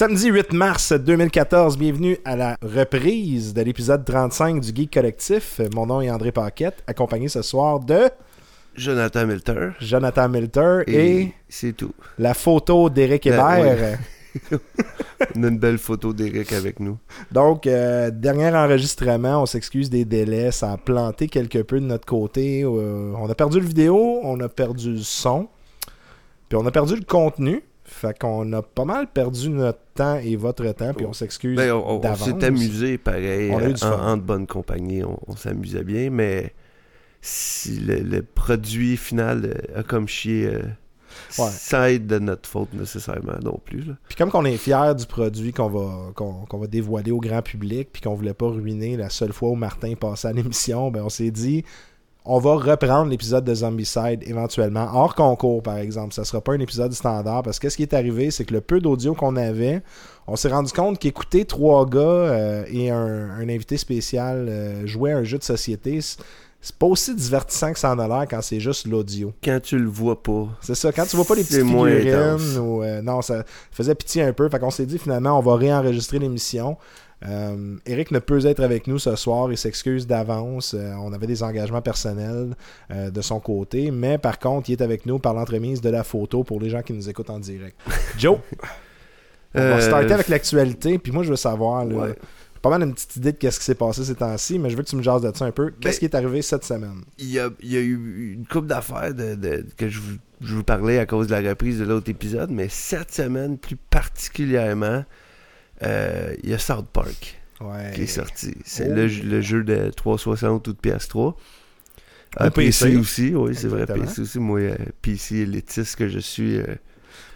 Samedi 8 mars 2014, bienvenue à la reprise de l'épisode 35 du Geek Collectif. Mon nom est André Paquette, accompagné ce soir de Jonathan Milter. Jonathan Milter et, Et c'est tout. la photo d'Éric La- Hébert. On a une belle photo d'Éric avec nous. Donc, euh, dernier enregistrement, on s'excuse des délais, ça a planté quelque peu de notre côté. Euh, on a perdu le vidéo, on a perdu le son, puis on a perdu le contenu. Fait qu'on a pas mal perdu notre temps et votre temps, puis on s'excuse Ben, on s'est amusé pareil. On a eu euh, du en, fun. en de bonne compagnie, on, on s'amusait bien, mais si le, le produit final euh, a comme chier, euh, Ouais. ça aide de notre faute nécessairement non plus. là. Puis comme qu'on est fiers du produit qu'on va, qu'on, qu'on va dévoiler au grand public, puis qu'on voulait pas ruiner la seule fois où Martin passait à l'émission, ben on s'est dit, on va reprendre l'épisode de Zombicide éventuellement, hors concours par exemple. Ça sera pas un épisode standard, parce que ce qui est arrivé, c'est que le peu d'audio qu'on avait, on s'est rendu compte qu'écouter trois gars euh, et un, un invité spécial euh, jouer à un jeu de société, c'est, pas aussi divertissant que ça en a l'air quand c'est juste l'audio. Quand tu le vois pas, C'est ça, quand tu vois pas les C'est petites moins figurines ou euh, non, ça faisait pitié un peu. Fait qu'on s'est dit finalement on va réenregistrer l'émission. Euh, Eric ne peut être avec nous ce soir, il s'excuse d'avance. Euh, on avait des engagements personnels euh, de son côté, mais par contre, il est avec nous par l'entremise de la photo pour les gens qui nous écoutent en direct. Joe, on va starter avec l'actualité, puis moi je veux savoir, là, ouais. pas mal une petite idée de qu'est-ce qui s'est passé ces temps-ci, mais je veux que tu me jases de ça un peu. Qu'est-ce Ben- qui est arrivé cette semaine? il y a, il y a eu une couple d'affaires de, de- que je vous, je vous parlais à cause de la reprise de l'autre épisode, mais cette semaine, plus particulièrement, euh, il y a South Park Ouais. qui est sorti. C'est Oh. le, le jeu de 360 ou de PS3. Ah, Ou PC. PC aussi, oui, c'est vrai. PC aussi. Moi, euh, PC élitiste que je suis, euh,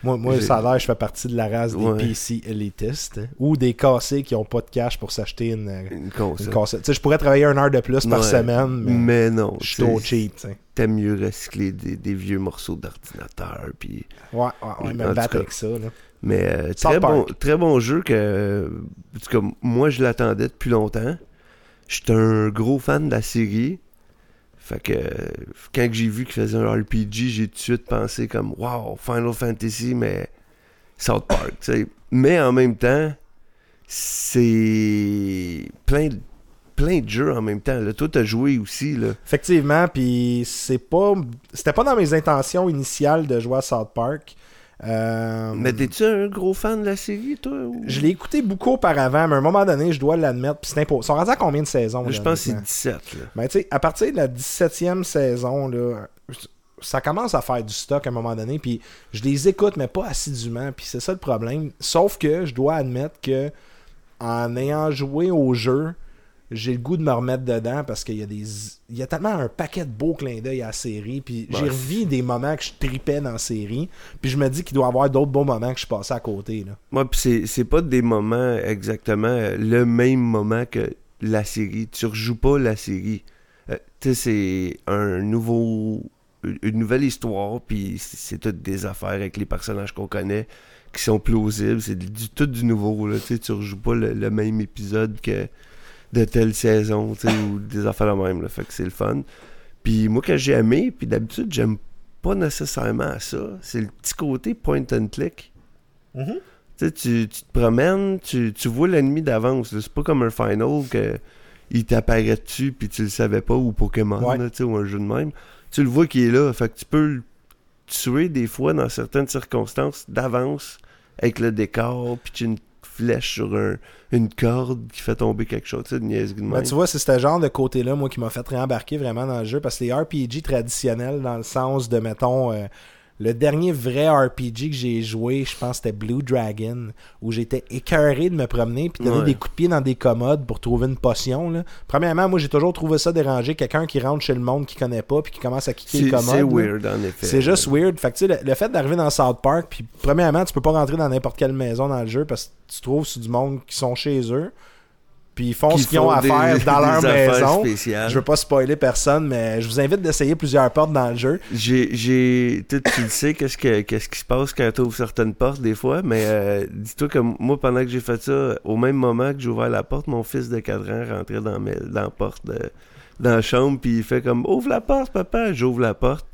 Moi, moi ça a l'air, je fais partie de la race des Ouais. PC élitistes hein, ou des cassés qui ont pas de cash pour s'acheter une, une une console. je pourrais travailler une heure de plus par semaine, mais, Mais non, je suis trop cheap. t'aimes mieux recycler des, des vieux morceaux d'ordinateur, puis... Ouais, ouais, me battre avec ça. Là. Mais euh, très, bon, très bon jeu que, en tout cas, moi je l'attendais depuis longtemps. J'étais un gros fan de la série. Fait que quand j'ai vu qu'il faisait un RPG, j'ai tout de suite pensé comme Wow, Final Fantasy, mais South Park. tu sais. Mais en même temps, c'est plein de, plein de jeux en même temps. Là. Toi, t'as joué aussi. Là. Effectivement, puis c'est pas. C'était pas dans mes intentions initiales de jouer à South Park. Euh, Mais t'es-tu un gros fan de la série, toi ou- je l'ai écouté beaucoup auparavant, mais à un moment donné, je dois l'admettre. Puis c'est. Ils sont rendus à combien de saisons Je pense que c'est honnêtement? 17. Là. Ben, tu sais, à partir de la 17e saison, là, ça commence à faire du stock à un moment donné. Puis je les écoute, mais pas assidûment. Puis c'est ça le problème. Sauf que je dois admettre que en ayant joué au jeu, j'ai le goût de me remettre dedans parce qu'il y a des. Il y a tellement un paquet de beaux clins d'œil à la série. Puis j'ai Ouais. revu des moments que je tripais dans la série. Puis je me dis qu'il doit y avoir d'autres beaux moments que je passais à côté. Là. Moi, pis c'est, c'est pas des moments exactement euh, le même moment que la série. Tu rejoues pas la série. Euh, tu sais, c'est un nouveau, une nouvelle histoire, puis c'est, toutes des affaires avec les personnages qu'on connaît qui sont plausibles. C'est du, tout du nouveau. Là. Tu rejoues pas le, le même épisode que de telle saison, ou des affaires de même. Là. Fait que c'est le fun. Puis moi, que j'ai aimé, puis d'habitude, j'aime pas nécessairement ça. C'est le petit côté point and click. Tu sais, tu, tu te promènes, tu, tu vois l'ennemi d'avance. C'est pas comme un final que il t'apparaît dessus puis tu le savais pas ou Pokémon Ouais. là, ou un jeu de même. Tu le vois qui est là. Fait que tu peux le tuer des fois dans certaines circonstances d'avance avec le décor puis tu une flèche sur un- une corde qui fait tomber quelque chose. Tu sais, de Ben, tu vois, c'est ce genre de côté-là, moi, qui m'a fait réembarquer vraiment dans le jeu. Parce que les RPG traditionnels, dans le sens de, mettons, euh, le dernier vrai RPG que j'ai joué, je pense que c'était Blue Dragon, où j'étais écœuré de me promener puis donner Ouais. des coups de pied dans des commodes pour trouver une potion. Là. Premièrement, moi, j'ai toujours trouvé ça déranger. Quelqu'un qui rentre chez le monde qui connaît pas puis qui commence à kicker c'est, le commode. c'est weird en effet. C'est juste weird. Fait que, tu sais, le, le fait d'arriver dans South Park, puis premièrement, tu peux pas rentrer dans n'importe quelle maison dans le jeu parce que tu trouves sur du monde qui sont chez eux. Puis ils font ce qu'ils ont à des- faire dans leur maison. spéciales. Je veux pas spoiler personne, mais je vous invite d'essayer plusieurs portes dans le jeu. J'ai, j'ai, tu tu sais, qu'est-ce, que, qu'est-ce qui se passe quand tu ouvres certaines portes des fois, mais euh, dis-toi que moi, pendant que j'ai fait ça, au même moment que j'ai ouvert la porte, mon fils de 4 ans rentrait dans, mes- dans la porte, de, dans la chambre, puis il fait comme Ouvre la porte, papa. J'ouvre la porte.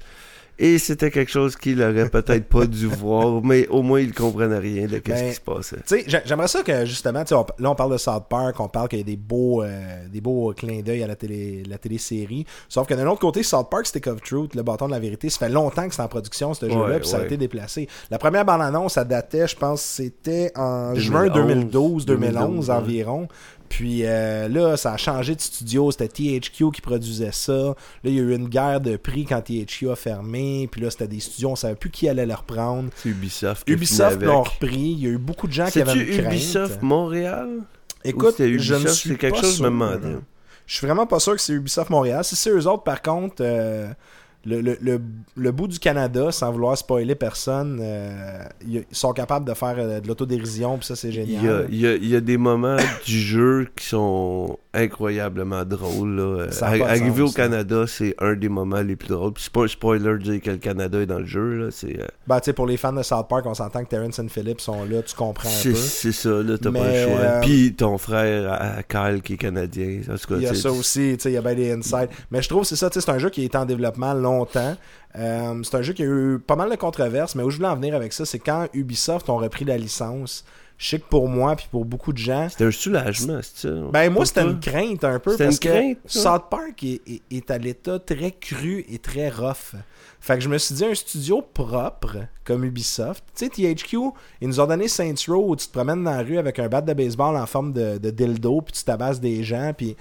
Et c'était quelque chose qu'il aurait peut-être pas dû voir, mais au moins il comprenait rien de ce Ben, qui se passait. Tu sais, j'ai- j'aimerais ça que justement, on- là on parle de South Park, on parle qu'il y a des beaux, euh, des beaux clins d'œil à la télé, la télésérie. Sauf que d'un autre côté, South Park Stick of Truth, le bâton de la vérité, ça fait longtemps que c'est en production ce jeu-là, puis ça a été déplacé. La première bande-annonce, ça datait, je pense, c'était en 2011, juin 2012, 2011 2012, ouais. Puis euh, là, ça a changé de studio. C'était THQ qui produisait ça. Là, il y a eu une guerre de prix quand THQ a fermé. Puis là, c'était des studios, on savait plus qui allait le reprendre. C'est Ubisoft. Ubisoft l'ont repris. Il y a eu beaucoup de gens qui avaient une crainte. Ubisoft Montréal? Ou Écoute, je ne suis C'est quelque pas chose sûr. me. Je suis vraiment pas sûr que c'est Ubisoft Montréal. Si c'est eux autres, par contre, euh, le, le, le, le bout du Canada, sans vouloir spoiler personne, euh, ils sont capables de faire euh, de l'autodérision, puis ça, c'est Il y, a, génial. il, y a, il y a des moments du jeu qui sont incroyablement drôles. Là. Ça a pas de Arriver sens, au. Canada, c'est un des moments les plus drôles. Puis c'est pas un spoiler de dire que le Canada est dans le jeu. Là. C'est, euh, Ben, tu sais, pour les fans de South Park, on s'entend que Terrence et Phillips sont là, tu comprends un c'est, peu. c'est ça, là, t'as pas le choix. euh, Puis ton frère, à- Kyle, qui est canadien. En tout cas, Il y a ça aussi, tu sais, il y a bien des insights. Mais je trouve que c'est ça, c'est un jeu qui a été en développement longtemps. Euh, c'est un jeu qui a eu pas mal de controverses, mais où je voulais en venir avec ça, c'est quand Ubisoft ont repris la licence. Je sais que pour moi, puis pour beaucoup de gens, C'était un soulagement, c'est ça? Ben moi c'était une crainte un peu C'était parce une que crainte? South Park est, est- est à l'état très cru et très rough. Fait que je me suis dit un studio propre comme Ubisoft. Tu sais THQ, ils nous ont donné Saints Row où tu te promènes dans la rue avec un bat de baseball en forme de, de dildo puis tu tabasses des gens puis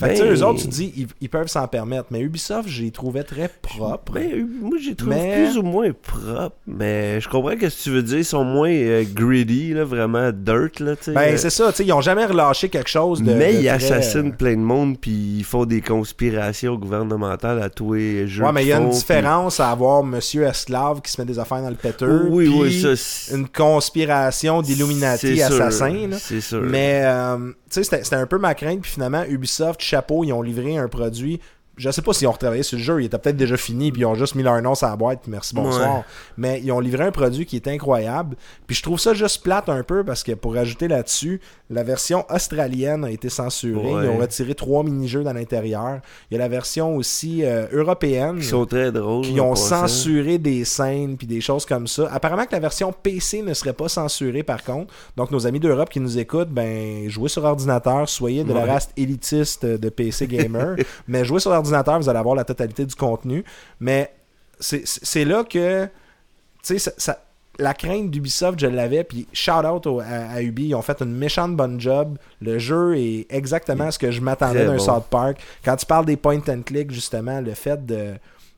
fait que tu sais, Ben- eux autres tu te dis ils, ils peuvent s'en permettre mais Ubisoft les trouvais très propres. Ben, moi, j'ai trouvé Mais- plus ou moins propre, mais je comprends ce que tu veux dire. Ils sont moins euh, greedy, là, vraiment dirt, là. Ben euh, c'est ça, tu sais ils ont jamais relâché quelque chose de mais de ils très, assassinent euh, plein de monde, puis ils font des conspirations gouvernementales à tous les jeux. Ouais, mais il y a une différence à avoir Monsieur Esclave qui se met des affaires dans le péteur. Oui, puis oui, ça. une conspiration d'Illuminati assassins. C'est sûr. Mais, euh, tu sais, c'était c'était un peu ma crainte. Puis finalement, Ubisoft, chapeau, ils ont livré un produit. Je sais pas s'ils ont retravaillé sur le jeu, il était peut-être déjà fini, puis ils ont juste mis leur nom sur la boîte, puis merci, bonsoir. Ouais. Mais ils ont livré un produit qui est incroyable. Puis je trouve ça juste plate un peu, parce que pour ajouter là-dessus, la version australienne a été censurée. Ouais. Ils ont retiré trois mini-jeux dans l'intérieur. Il y a la version aussi euh, européenne Ils sont très drôles. qui ont censuré des scènes puis des choses comme ça. Apparemment que la version PC ne serait pas censurée par contre. Donc nos amis d'Europe qui nous écoutent, ben jouez sur ordinateur, soyez de la race élitiste de PC gamer, mais jouez sur ordinateur, vous allez avoir la totalité du contenu. Mais c'est là que tu sais ça- ça- la crainte d'Ubisoft, je l'avais, puis shout out au- à, à Ubi, ils ont fait une méchante bonne job. Le jeu est exactement ce que je m'attendais d'un bon. South Park. Quand tu parles des point and click, justement, le fait de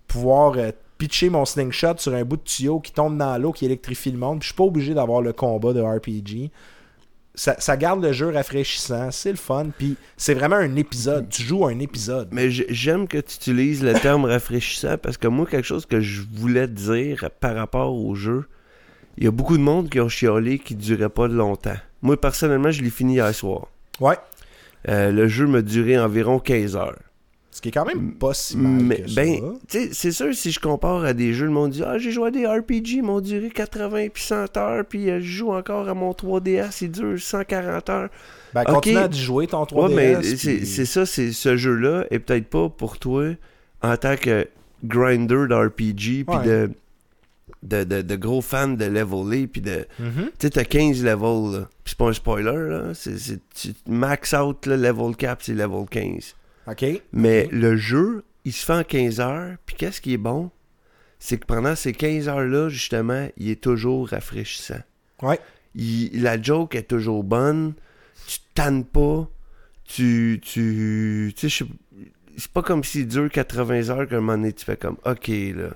pouvoir euh, pitcher mon slingshot sur un bout de tuyau qui tombe dans l'eau, qui électrifie le monde, puis je suis pas obligé d'avoir le combat de RPG. Ça, ça garde le jeu rafraîchissant, c'est le fun, puis c'est vraiment un épisode. Tu joues un épisode. Mais j'aime que tu utilises le terme rafraîchissant parce que moi, quelque chose que je voulais dire par rapport au jeu, il y a beaucoup de monde qui ont chiolé qui ne durait pas longtemps. Moi, personnellement, je l'ai fini hier soir. Ouais. Euh, le jeu m'a duré environ 15 heures. Ce qui est quand même pas si mal Mais, que ben, c'est sûr, si je compare à des jeux, le monde dit Ah, j'ai joué à des RPG, ils m'ont duré 80 puis 100 heures, puis euh, je joue encore à mon 3DS, il dure 140 heures. Ben, ok. continue à jouer ton 3DS. Ouais, mais c'est c'est ça, c'est ce jeu-là est peut-être pas pour toi en tant que grinder d'RPG, puis Ouais. de, de, de, de gros fan de leveler, puis de. Mhm. Tu sais, t'as 15 levels. Puis c'est pas un spoiler, là. C'est, c'est, tu- max out, le level cap, c'est level 15. OK. Mais Ok. le jeu, il se fait en 15 heures, puis qu'est-ce qui est bon? C'est que pendant ces 15 heures-là, justement, il est toujours rafraîchissant. Ouais. Il- la joke est toujours bonne, tu tannes pas, tu... tu, tu sais, je sais- c'est pas comme s'il dure 80 heures qu'à un moment donné, tu fais comme, OK, là,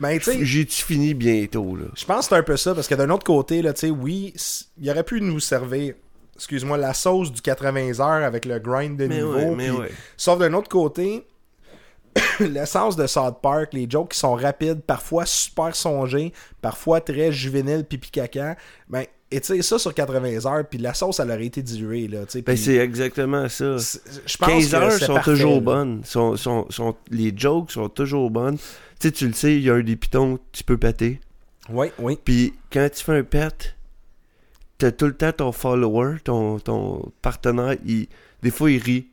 Ben, tu sais, j'ai-tu fini bientôt, là? Je pense que c'est un peu ça, parce que d'un autre côté, là, tu sais, oui, il aurait pu nous servir, excuse-moi, la sauce du 80 heures avec le grind de Mais niveau. ouais, mais ouais. Sauf d'un autre côté, l'essence de South Park, les jokes qui sont rapides, parfois super songés, parfois très juvéniles, pipi caca, ben, et tu sais, ça sur 80 heures, puis la sauce, elle aurait été diluée, là. Ben, c'est exactement ça. Je pense 15 que heures c'est sont parfait, toujours là. bonnes. Sont, sont, sont, les jokes sont toujours bonnes. Tu sais, tu le sais, il y a un des pitons, tu peux péter. Oui, oui. Puis quand tu fais un pet, t'as tout le temps ton follower, ton, ton partenaire, il, des fois il rit.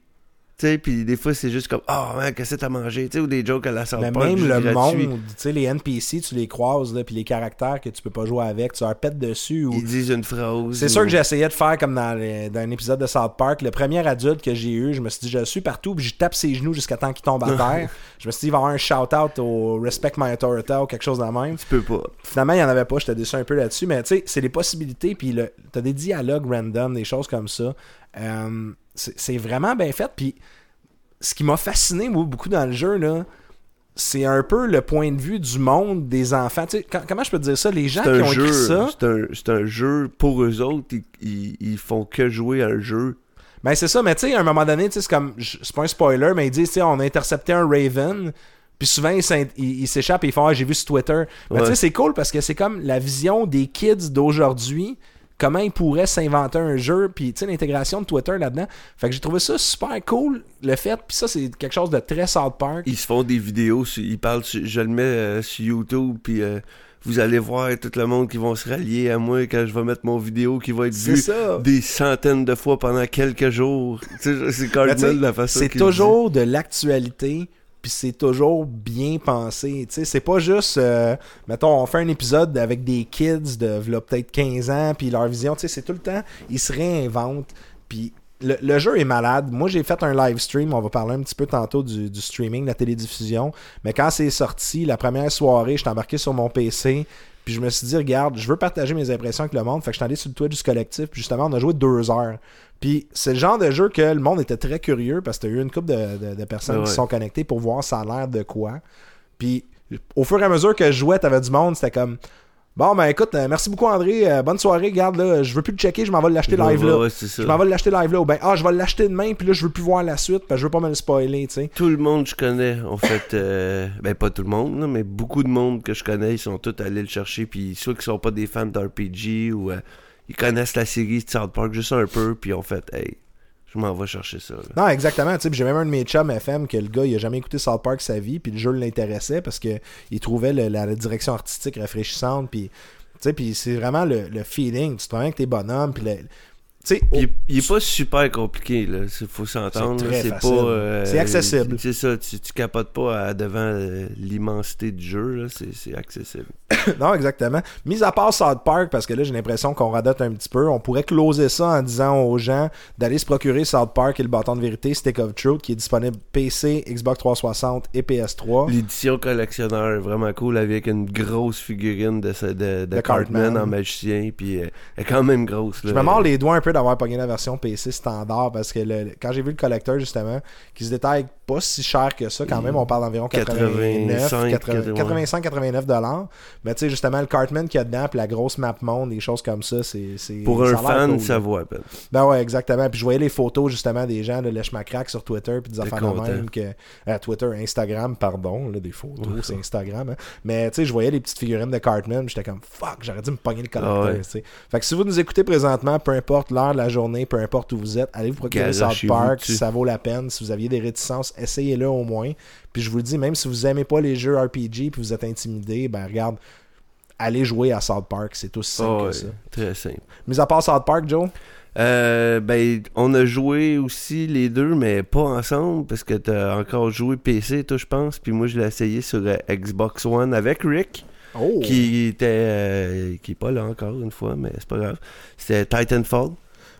Tu sais, puis des fois, c'est juste comme, oh, man, qu'est-ce que t'as mangé? Tu sais, ou des jokes à la South Mais même le monde, tu sais, les NPC, tu les croises, là, puis les caractères que tu peux pas jouer avec, tu leur pètes dessus. Ou... Ils disent une phrase. C'est ou- sûr que j'ai essayé de faire comme dans, les- dans un épisode de South Park. Le premier adulte que j'ai eu, je me suis dit, je le suis partout, puis je tape ses genoux jusqu'à temps qu'il tombe à terre. je me suis dit, il va y avoir un shout-out au Respect My Authority ou quelque chose de même. Tu peux pas. Finalement, il n'y en avait pas, j'étais déçu un peu là-dessus, mais tu sais, c'est des possibilités, puis le- t'as des dialogues random, des choses comme ça. Euh, c'est vraiment bien fait, puis ce qui m'a fasciné, moi, beaucoup dans le jeu, là, c'est un peu le point de vue du monde des enfants. Tu sais, quand- comment je peux te dire ça? Les gens qui ont jeu. écrit ça, C'est un, jeu pour eux autres. Ils, ils, ils font que jouer à un jeu. Ben c'est ça, mais tu sais, à un moment donné, c'est comme, c'est pas un spoiler, mais ils disent, tu sais, on a intercepté un Raven, puis souvent ils s'échappent et ils font, ah, j'ai vu sur Twitter. Mais tu sais, c'est cool parce que c'est comme la vision des kids d'aujourd'hui, comment ils pourraient s'inventer un jeu, puis l'intégration de Twitter là-dedans. Fait que j'ai trouvé ça super cool, le fait, puis ça, c'est quelque chose de très South Park. Ils se font des vidéos. ils parlent. je le mets euh, sur YouTube. Puis euh, vous allez voir tout le monde qui vont se rallier à moi quand je vais mettre mon vidéo qui va être vue ça. des centaines de fois pendant quelques jours. C'est sais, Cartman la façon C'est toujours de l'actualité, puis c'est toujours bien pensé. Tu sais, c'est pas juste, euh, mettons, on fait un épisode avec des kids de peut-être 15 ans, puis leur vision, tu sais, c'est tout le temps, ils se réinventent, puis le, jeu est malade. Moi, j'ai fait un live stream, on va parler un petit peu tantôt du, du streaming, de la télédiffusion, mais quand c'est sorti, la première soirée, j'étais embarqué sur mon PC, puis je me suis dit, regarde, je veux partager mes impressions avec le monde. Fait que je suis allé sur le Twitch du collectif. Puis justement, on a joué deux heures. Puis c'est le genre de jeu que le monde était très curieux parce que t'as eu une couple de, de- de personnes Ouais. qui sont connectées pour voir ça a l'air de quoi. Puis au fur et à mesure que je jouais, t'avais du monde, c'était comme Bon ben écoute, euh, merci beaucoup André, euh, bonne soirée, garde là, je veux plus le checker, je m'en vais l'acheter Ouais, live là. ouais. Je m'en vais l'acheter live là. Ou ben ah je vais l'acheter demain, puis là je veux plus voir la suite, parce que je veux pas me le spoiler, tu sais. Tout le monde que je connais, en fait, euh, ben pas tout le monde, là, mais beaucoup de monde que je connais, ils sont tous allés le chercher, puis soit qu'ils sont pas des fans d'RPG ou euh, ils connaissent la série de South Park juste un peu, puis ont fait, hey, je m'en vais chercher ça. là. Non, exactement. J'ai même un de mes chums FM que le gars, il a jamais écouté South Park sa vie, puis le jeu l'intéressait parce que il trouvait le- la, la direction artistique rafraîchissante, puis puis c'est vraiment le, le feeling. Tu te rends avec tes bonhommes, puis le- il, au- il est pas super compliqué, là. Faut s'entendre. C'est pas. euh, C'est accessible. C'est ça. Tu, tu capotes pas à- devant euh, l'immensité du jeu, là. C'est accessible. non, exactement. Mis à part South Park, parce que là, j'ai l'impression qu'on radote un petit peu, on pourrait closer ça en disant aux gens d'aller se procurer South Park et le bâton de vérité Stick of Truth, qui est disponible PC, Xbox 360 et PS3. L'édition collectionneur est vraiment cool avec une grosse figurine de, ce- de, de, De Cartman Cartman. en magicien. Puis euh, elle est quand même grosse, là. Je me mords les doigts un peu d'avoir pogné la version PC standard parce que le- quand j'ai vu le collecteur justement, qui se détaille pas si cher que ça, quand même, on parle d'environ 89, 85, 85, 89 dollars. Mais tu sais, justement, le Cartman qu'il y a dedans, puis la grosse map monde, des choses comme ça, c'est. Pour un fan, cool, ça vaut à peine. Ben ouais, exactement. Puis je voyais les photos justement des gens de Lèche-Macrac sur Twitter, puis des affaires de même que. euh, Twitter, Instagram, pardon, là, des photos, c'est Instagram. hein. Mais tu sais, je voyais les petites figurines de Cartman, puis j'étais comme fuck, j'aurais dû me pogner le collecteur. Ah ouais. sais. Fait que si vous nous écoutez présentement, peu importe l'heure de la journée, peu importe où vous êtes, allez vous procurer South Park, ça vaut la peine. Si vous aviez des réticences, essayez-le au moins. Puis je vous le dis, même si vous aimez pas les jeux RPG puis vous êtes intimidé, ben regarde, allez jouer à South Park, c'est aussi simple Ah que ça. très simple. Mis à part South Park, Joe, Euh, ben, on a joué aussi les deux, mais pas ensemble, parce que t'as encore joué PC, toi, je pense. Puis moi, je l'ai essayé sur euh, Xbox One avec Rick, oh, qui était. euh, qui est pas là encore une fois, mais c'est pas grave. C'était Titanfall.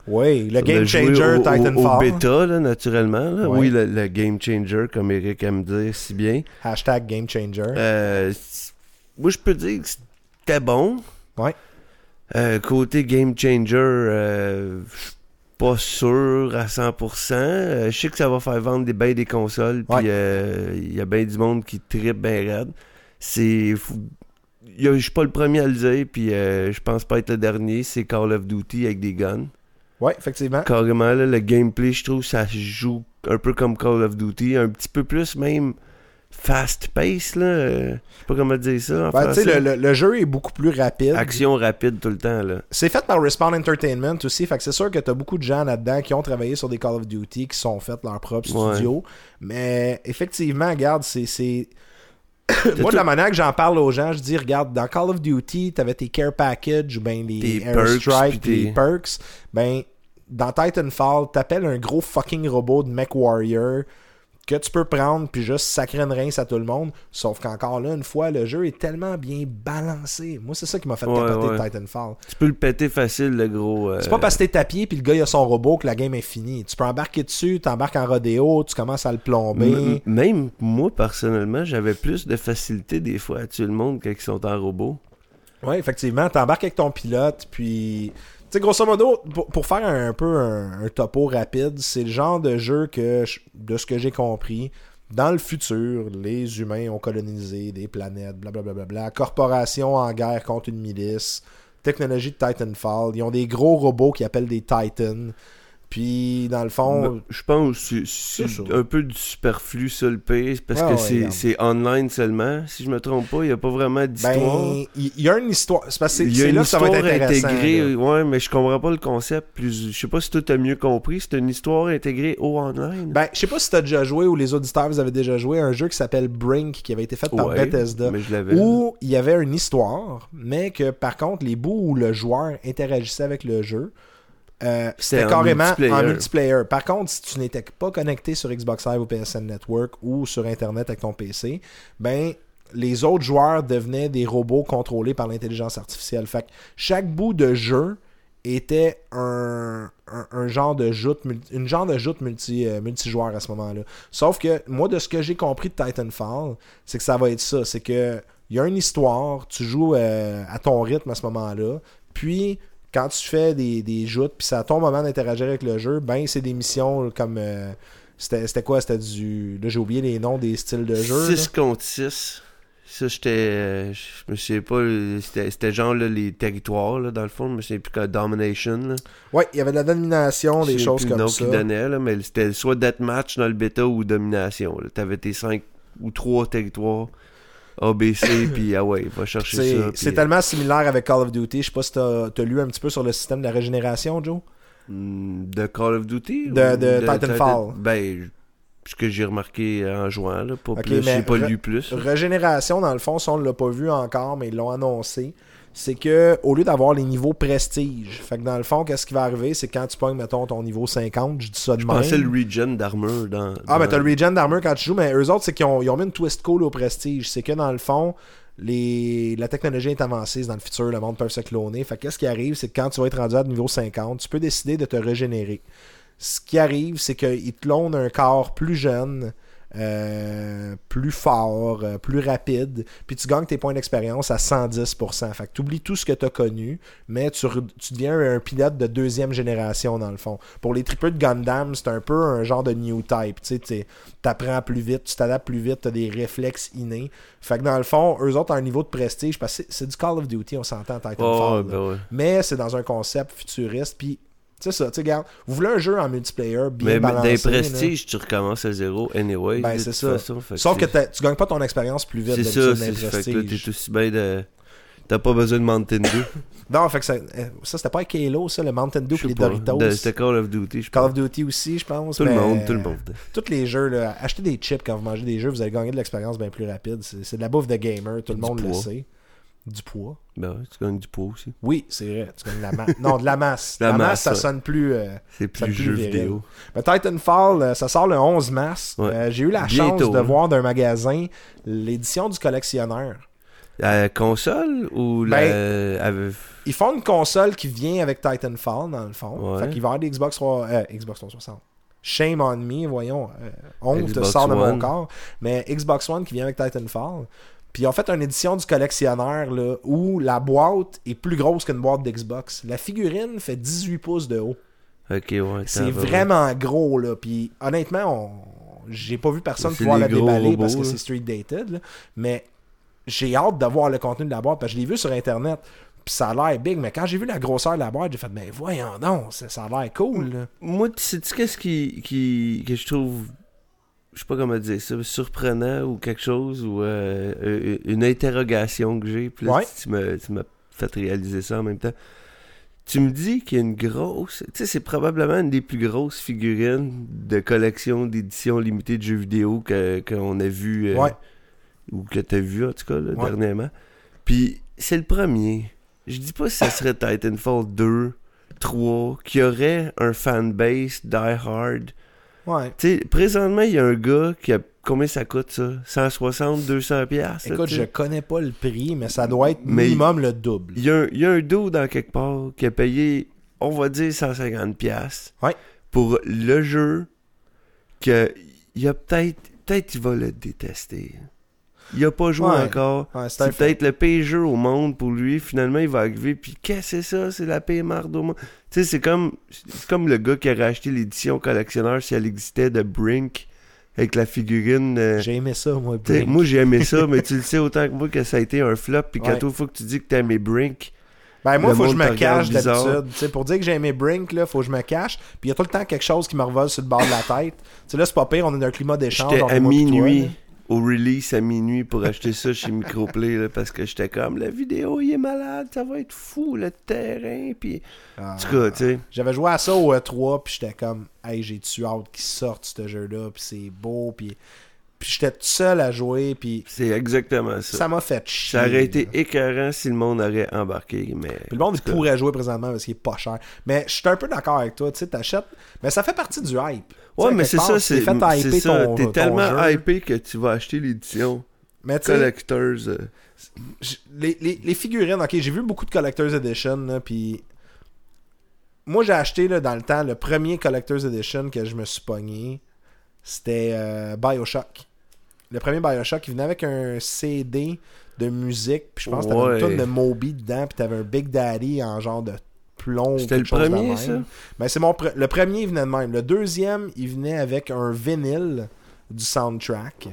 Oui, le Game Changer au, Titanfall. Au bêta, là, naturellement. là. Oui, le, le Game Changer, comme Eric aime dire si bien. Hashtag Game Changer. Euh, moi, je peux dire que c'était bon. Ouais. Euh, côté Game Changer, euh, je suis pas sûr à 100%. Euh, je sais que ça va faire vendre des ben des consoles. Puis Ouais. il y a bien du monde qui tripe ben raide. C'est. Je suis pas le premier à le dire, puis euh, je pense pas être le dernier. C'est Call of Duty avec des guns. Ouais, effectivement. Carrément, là, le gameplay, je trouve, ça joue un peu comme Call of Duty. Un petit peu plus même fast pace, là. euh, je sais pas comment dire ça en Ben, le, le- le jeu est beaucoup plus rapide. Action rapide tout le temps, là. C'est fait par Respawn Entertainment aussi, fait que c'est sûr que t'as beaucoup de gens là-dedans qui ont travaillé sur des Call of Duty, qui sont fait leur propre Ouais. studio. Mais effectivement, regarde, c'est. Moi, de la manière que j'en parle aux gens, je dis, regarde, dans Call of Duty, t'avais tes care package ou ben les airstrikes, tes- perks. Ben, dans Titanfall, t'appelles un gros fucking robot de Mech Warrior que tu peux prendre puis juste sacrer une rince à tout le monde. Sauf qu'encore là, une fois, le jeu est tellement bien balancé. Moi, c'est ça qui m'a fait Ouais, capoter ouais. de Titanfall. Tu peux le péter facile, le gros. euh, C'est pas parce que t'es pied puis le gars il a son robot que la game est finie. Tu peux embarquer dessus, t'embarques en rodéo, tu commences à le m- plomber. Même moi, personnellement, j'avais plus de facilité des fois à tuer le monde quand ils sont en robot. Ouais, effectivement, t'embarques avec ton pilote, puis... Sais, grosso modo, pour, faire un, peu un, topo rapide, c'est le genre de jeu que, de ce que j'ai compris, dans le futur, les humains ont colonisé des planètes, blablabla, bla, corporation en guerre contre une milice, technologie de Titanfall, ils ont des gros robots qui appellent des Titans, puis dans le fond... Ben, je pense que c'est- un peu du superflu, ça, le pire, parce que ouais, c'est online seulement. Si je me trompe pas, il n'y a pas vraiment d'histoire. Ben, il y, a une histoire. C'est parce que c'est là que ça va histoire être intéressant. intégrée, là. ouais, mais je comprends pas le concept. Plus, je sais pas si toi t'as mieux compris. C'est une histoire intégrée au online. Ben, je sais pas si t'as déjà joué ou les auditeurs vous avez déjà joué à un jeu qui s'appelle Brink qui avait été fait par Ouais, Bethesda. mais je l'avais. Où il y avait une histoire, mais que par contre, les bouts où le joueur interagissait avec le jeu, euh, c'était en carrément multiplayer. en multiplayer. Par contre, si tu n'étais pas connecté sur Xbox Live ou PSN Network ou sur Internet avec ton PC, ben les autres joueurs devenaient des robots contrôlés par l'intelligence artificielle. Fait que chaque bout de jeu était un, un, un genre de joute, une genre de joute multi, euh, multijoueur à ce moment-là. Sauf que moi, de ce que j'ai compris de Titanfall, c'est que ça va être ça. C'est que il y a une histoire, tu joues euh, à ton rythme à ce moment-là, puis quand tu fais des, des joutes, puis c'est à ton moment d'interagir avec le jeu, ben c'est des missions comme... euh, c'était c'était quoi? C'était du... Là, j'ai oublié les noms des styles de jeu. 6 contre 6. Ça, j'étais. euh, Je me souviens pas. euh, C'était c'était genre là, les territoires, là, dans le fond. Je me souviens plus que Domination. Là. Ouais, il y avait de la domination, des choses plus le comme nom ça. qu'ils donnaient, là, mais c'était soit Deathmatch dans le bêta ou Domination. T'avais tes 5 ou 3 territoires. ABC, puis ah ouais, va chercher ça. c'est puis- tellement similaire avec Call of Duty. Je sais pas si t'as as lu un petit peu sur le système de la régénération, Joe. Hmm, De Call of Duty De- ou de Titanfall. Titan- Ben, ce que j'ai remarqué en jouant, là, pas Ok, plus. J'ai pas lu plus. Régénération, dans le fond, si on ne l'a pas vu encore, mais ils l'ont annoncé, c'est que au lieu d'avoir les niveaux prestige, fait que dans le fond, qu'est-ce qui va arriver, c'est quand tu pognes, mettons, ton niveau 50, je dis ça de Je même. pensais le regen d'armure dans. Ah, ben t'as le regen d'armure quand tu joues, mais eux autres, c'est qu'ils ont, ils ont mis une twist cool au prestige. C'est que dans le fond, les... la technologie est avancée, dans le futur, le monde peut se cloner. Fait que qu'est-ce qui arrive, c'est que quand tu vas être rendu à niveau 50, tu peux décider de te régénérer. Ce qui arrive, c'est qu'ils te clonent un corps plus jeune, euh, plus fort, euh, plus rapide, puis tu gagnes tes points d'expérience à 110%. Fait que tu oublies tout ce que tu as connu, mais tu, tu deviens un pilote de deuxième génération dans le fond. Pour les tripeux de Gundam, c'est un peu un genre de new type. Tu sais, t'apprends plus vite, tu t'adaptes plus vite, tu as des réflexes innés. Fait que dans le fond, eux autres ont un niveau de prestige, parce que c'est- du Call of Duty, on s'entend. Oh, là. ben ouais. Mais c'est dans un concept futuriste, puis c'est ça, tu sais, regarde, vous voulez un jeu en multiplayer bien Mais, mais balancé. des là. prestiges, tu recommences à zéro anyway. Ben, c'est ça. façon, que Sauf que t'as- tu gagnes pas ton expérience plus vite C'est ça, c'est fait que t'es aussi bien de. T'as pas besoin de Mountain Dew. Non, fait que ça, euh, ça c'était pas avec Halo, ça, le Mountain Dew et les pas. Doritos. C'était Call of Duty, je Call pense. of Duty aussi, je pense. Tout le mais- monde, tout le monde. Tous les jeux, là, achetez des chips quand vous mangez des jeux, vous allez gagner de l'expérience bien plus rapide. C'est de la bouffe de gamer, tout le monde le sait. Du poids. Ben ouais, tu gagnes du poids aussi. Oui, c'est vrai. Tu gagnes de la masse. non, de la masse. La La, masse, masse, ça sonne plus. euh, C'est plus jeu viril. vidéo. Ben, Titanfall, euh, ça sort le 11 mars. Ouais. Euh, J'ai eu la Bientôt, chance de hein. voir d'un magasin l'édition du collectionneur. La console ou la. Ben, Ils font une console qui vient avec Titanfall, dans le fond. Ouais. Fait qu'il va y avoir des Xbox, 3, euh, Xbox 360. Shame on me, voyons. Euh, honte sort de mon corps. Mais Xbox One qui vient avec Titanfall. Puis ils ont fait une édition du collectionneur là, où la boîte est plus grosse qu'une boîte d'Xbox. La figurine fait 18 pouces de haut. Ok, ouais. C'est vraiment gros, là. Puis honnêtement, on... j'ai pas vu personne pouvoir la déballer robots, parce que c'est street dated, là. Mais j'ai hâte de voir le contenu de la boîte parce que je l'ai vu sur Internet. Puis ça a l'air big, mais quand j'ai vu la grosseur de la boîte, j'ai fait, ben voyons donc, ça, a l'air cool, là. Moi, tu sais-tu qu'est-ce qui, qui, que je trouve, je sais pas comment dire ça, surprenant ou quelque chose, ou euh, une interrogation que j'ai, puis là, Ouais. tu m'as tu m'as fait réaliser ça en même temps. Tu me dis qu'il y a une grosse, tu sais, c'est probablement une des plus grosses figurines de collection d'édition limitée de jeux vidéo que- qu'on a vu, euh, Ouais. ou que t'as vu en tout cas, là, Ouais. dernièrement. Puis, c'est le premier. Je dis pas si ça serait Titanfall 2 3 qui aurait un fanbase die hard. Ouais. Tu sais, présentement, il y a un gars qui a. Combien ça coûte ça? 160, 200 piastres, là, Écoute, je connais pas le prix, mais ça doit être Mais- minimum le double. Il y, a un, il y a un dos dans quelque part qui a payé, on va dire 150 piastres Ouais. pour le jeu que il a peut-être peut-être il va le détester. Il a pas joué Ouais. encore. Ouais, c'est peut-être le pire jeu au monde pour lui. Finalement, il va arriver puis qu'est-ce que c'est ça? C'est la pire marde au monde. Tu sais, c'est comme comme le gars qui aurait acheté l'édition collectionneur si elle existait de Brink avec la figurine. euh, J'ai aimé ça, moi. Brink. moi j'ai aimé ça, mais tu le sais autant que moi que ça a été un flop, puis qu'à Ouais. fois que tu dis que t'as aimé Brink, Ben moi, Le faut que je me cache d'habitude. Tu sais, Pour dire que j'ai aimé Brink, là, faut que je me cache. Puis il y a tout le temps quelque chose qui me revole sur le bord de la tête. Tu sais, là, c'est pas pire, on est dans un climat d'échange. j'étais à toi, minuit. Au release à minuit pour acheter ça chez Microplay, là, parce que j'étais comme, la vidéo, il est malade, ça va être fou, le terrain, puis... Ah. En tout cas, tu sais, J'avais joué à ça au E3, puis j'étais comme, hey, j'ai-tu hâte qu'il sorte ce jeu-là, puis c'est beau, puis. Puis j'étais tout seul à jouer, puis c'est exactement ça. ça m'a fait chier. Ça aurait été écœurant si le monde aurait embarqué, mais... Puis le monde pourrait jouer présentement parce qu'il est pas cher. Mais je suis un peu d'accord avec toi, tu sais, t'achètes. Mais ça fait partie du hype. Ouais, mais c'est ça, c'est t'es T'es tellement hypé que tu vas acheter l'édition Mais Collectors. euh, les, les, les figurines, ok, j'ai vu beaucoup de Collector's Edition, là, puis moi j'ai acheté là, dans le temps le premier Collector's Edition que je me suis pogné, c'était euh, Bioshock. Le premier Bioshock, il venait avec un CD de musique, puis je pense que t'avais une tonne de Moby dedans, puis t'avais un Big Daddy en genre de plomb. C'était le premier, ça? Ben, c'est mon pre- le premier il venait de même. Le deuxième, il venait avec un vinyle du soundtrack.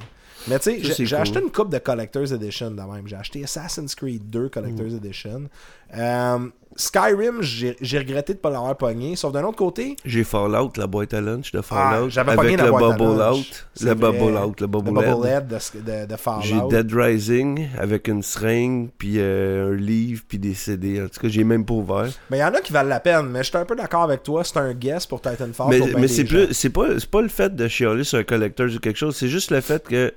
Mais tu sais, j'ai cool. acheté une coupe de Collector's Edition de même. J'ai acheté Assassin's Creed 2 Collector's Edition. Euh, Skyrim, j'ai regretté de ne pas l'avoir pogné. Sauf d'un autre côté, J'ai Fallout, la boîte à lunch de Ah, Fallout. j'avais avec la le boîte à Bubble lunch. Out. Le. Bubble Out, le le Bubble Bubble Head. De, de, de Fallout. J'ai Dead Rising avec une seringue, puis euh, un livre, puis des CD. En tout cas, j'ai même pas ouvert. Mais il y en a qui valent la peine. Mais je suis un peu d'accord avec toi. C'est un guess pour Titanfall. mais mais c'est pas, pas le fait de chialer sur un collector ou quelque chose. C'est juste le fait que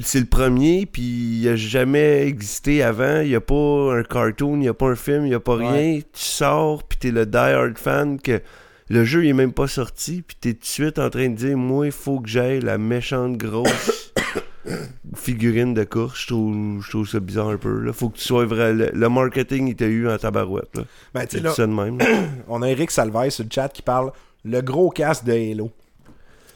c'est le premier, puis il a jamais existé avant. Il y a pas un cartoon, il y a pas un film, il y a pas Ouais. rien. Tu sors, puis t'es le die-hard fan que le jeu il est même pas sorti, puis t'es tout de suite en train de dire moi il faut que j'aille la méchante grosse figurine de course. Je trouve, je trouve ça bizarre un peu. Là. Faut que tu sois vrai. Le, le marketing il t'a eu en tabarouette. Là. Ben, là, ça de même. on a Eric Salvaille sur le chat qui parle le gros casque de Halo.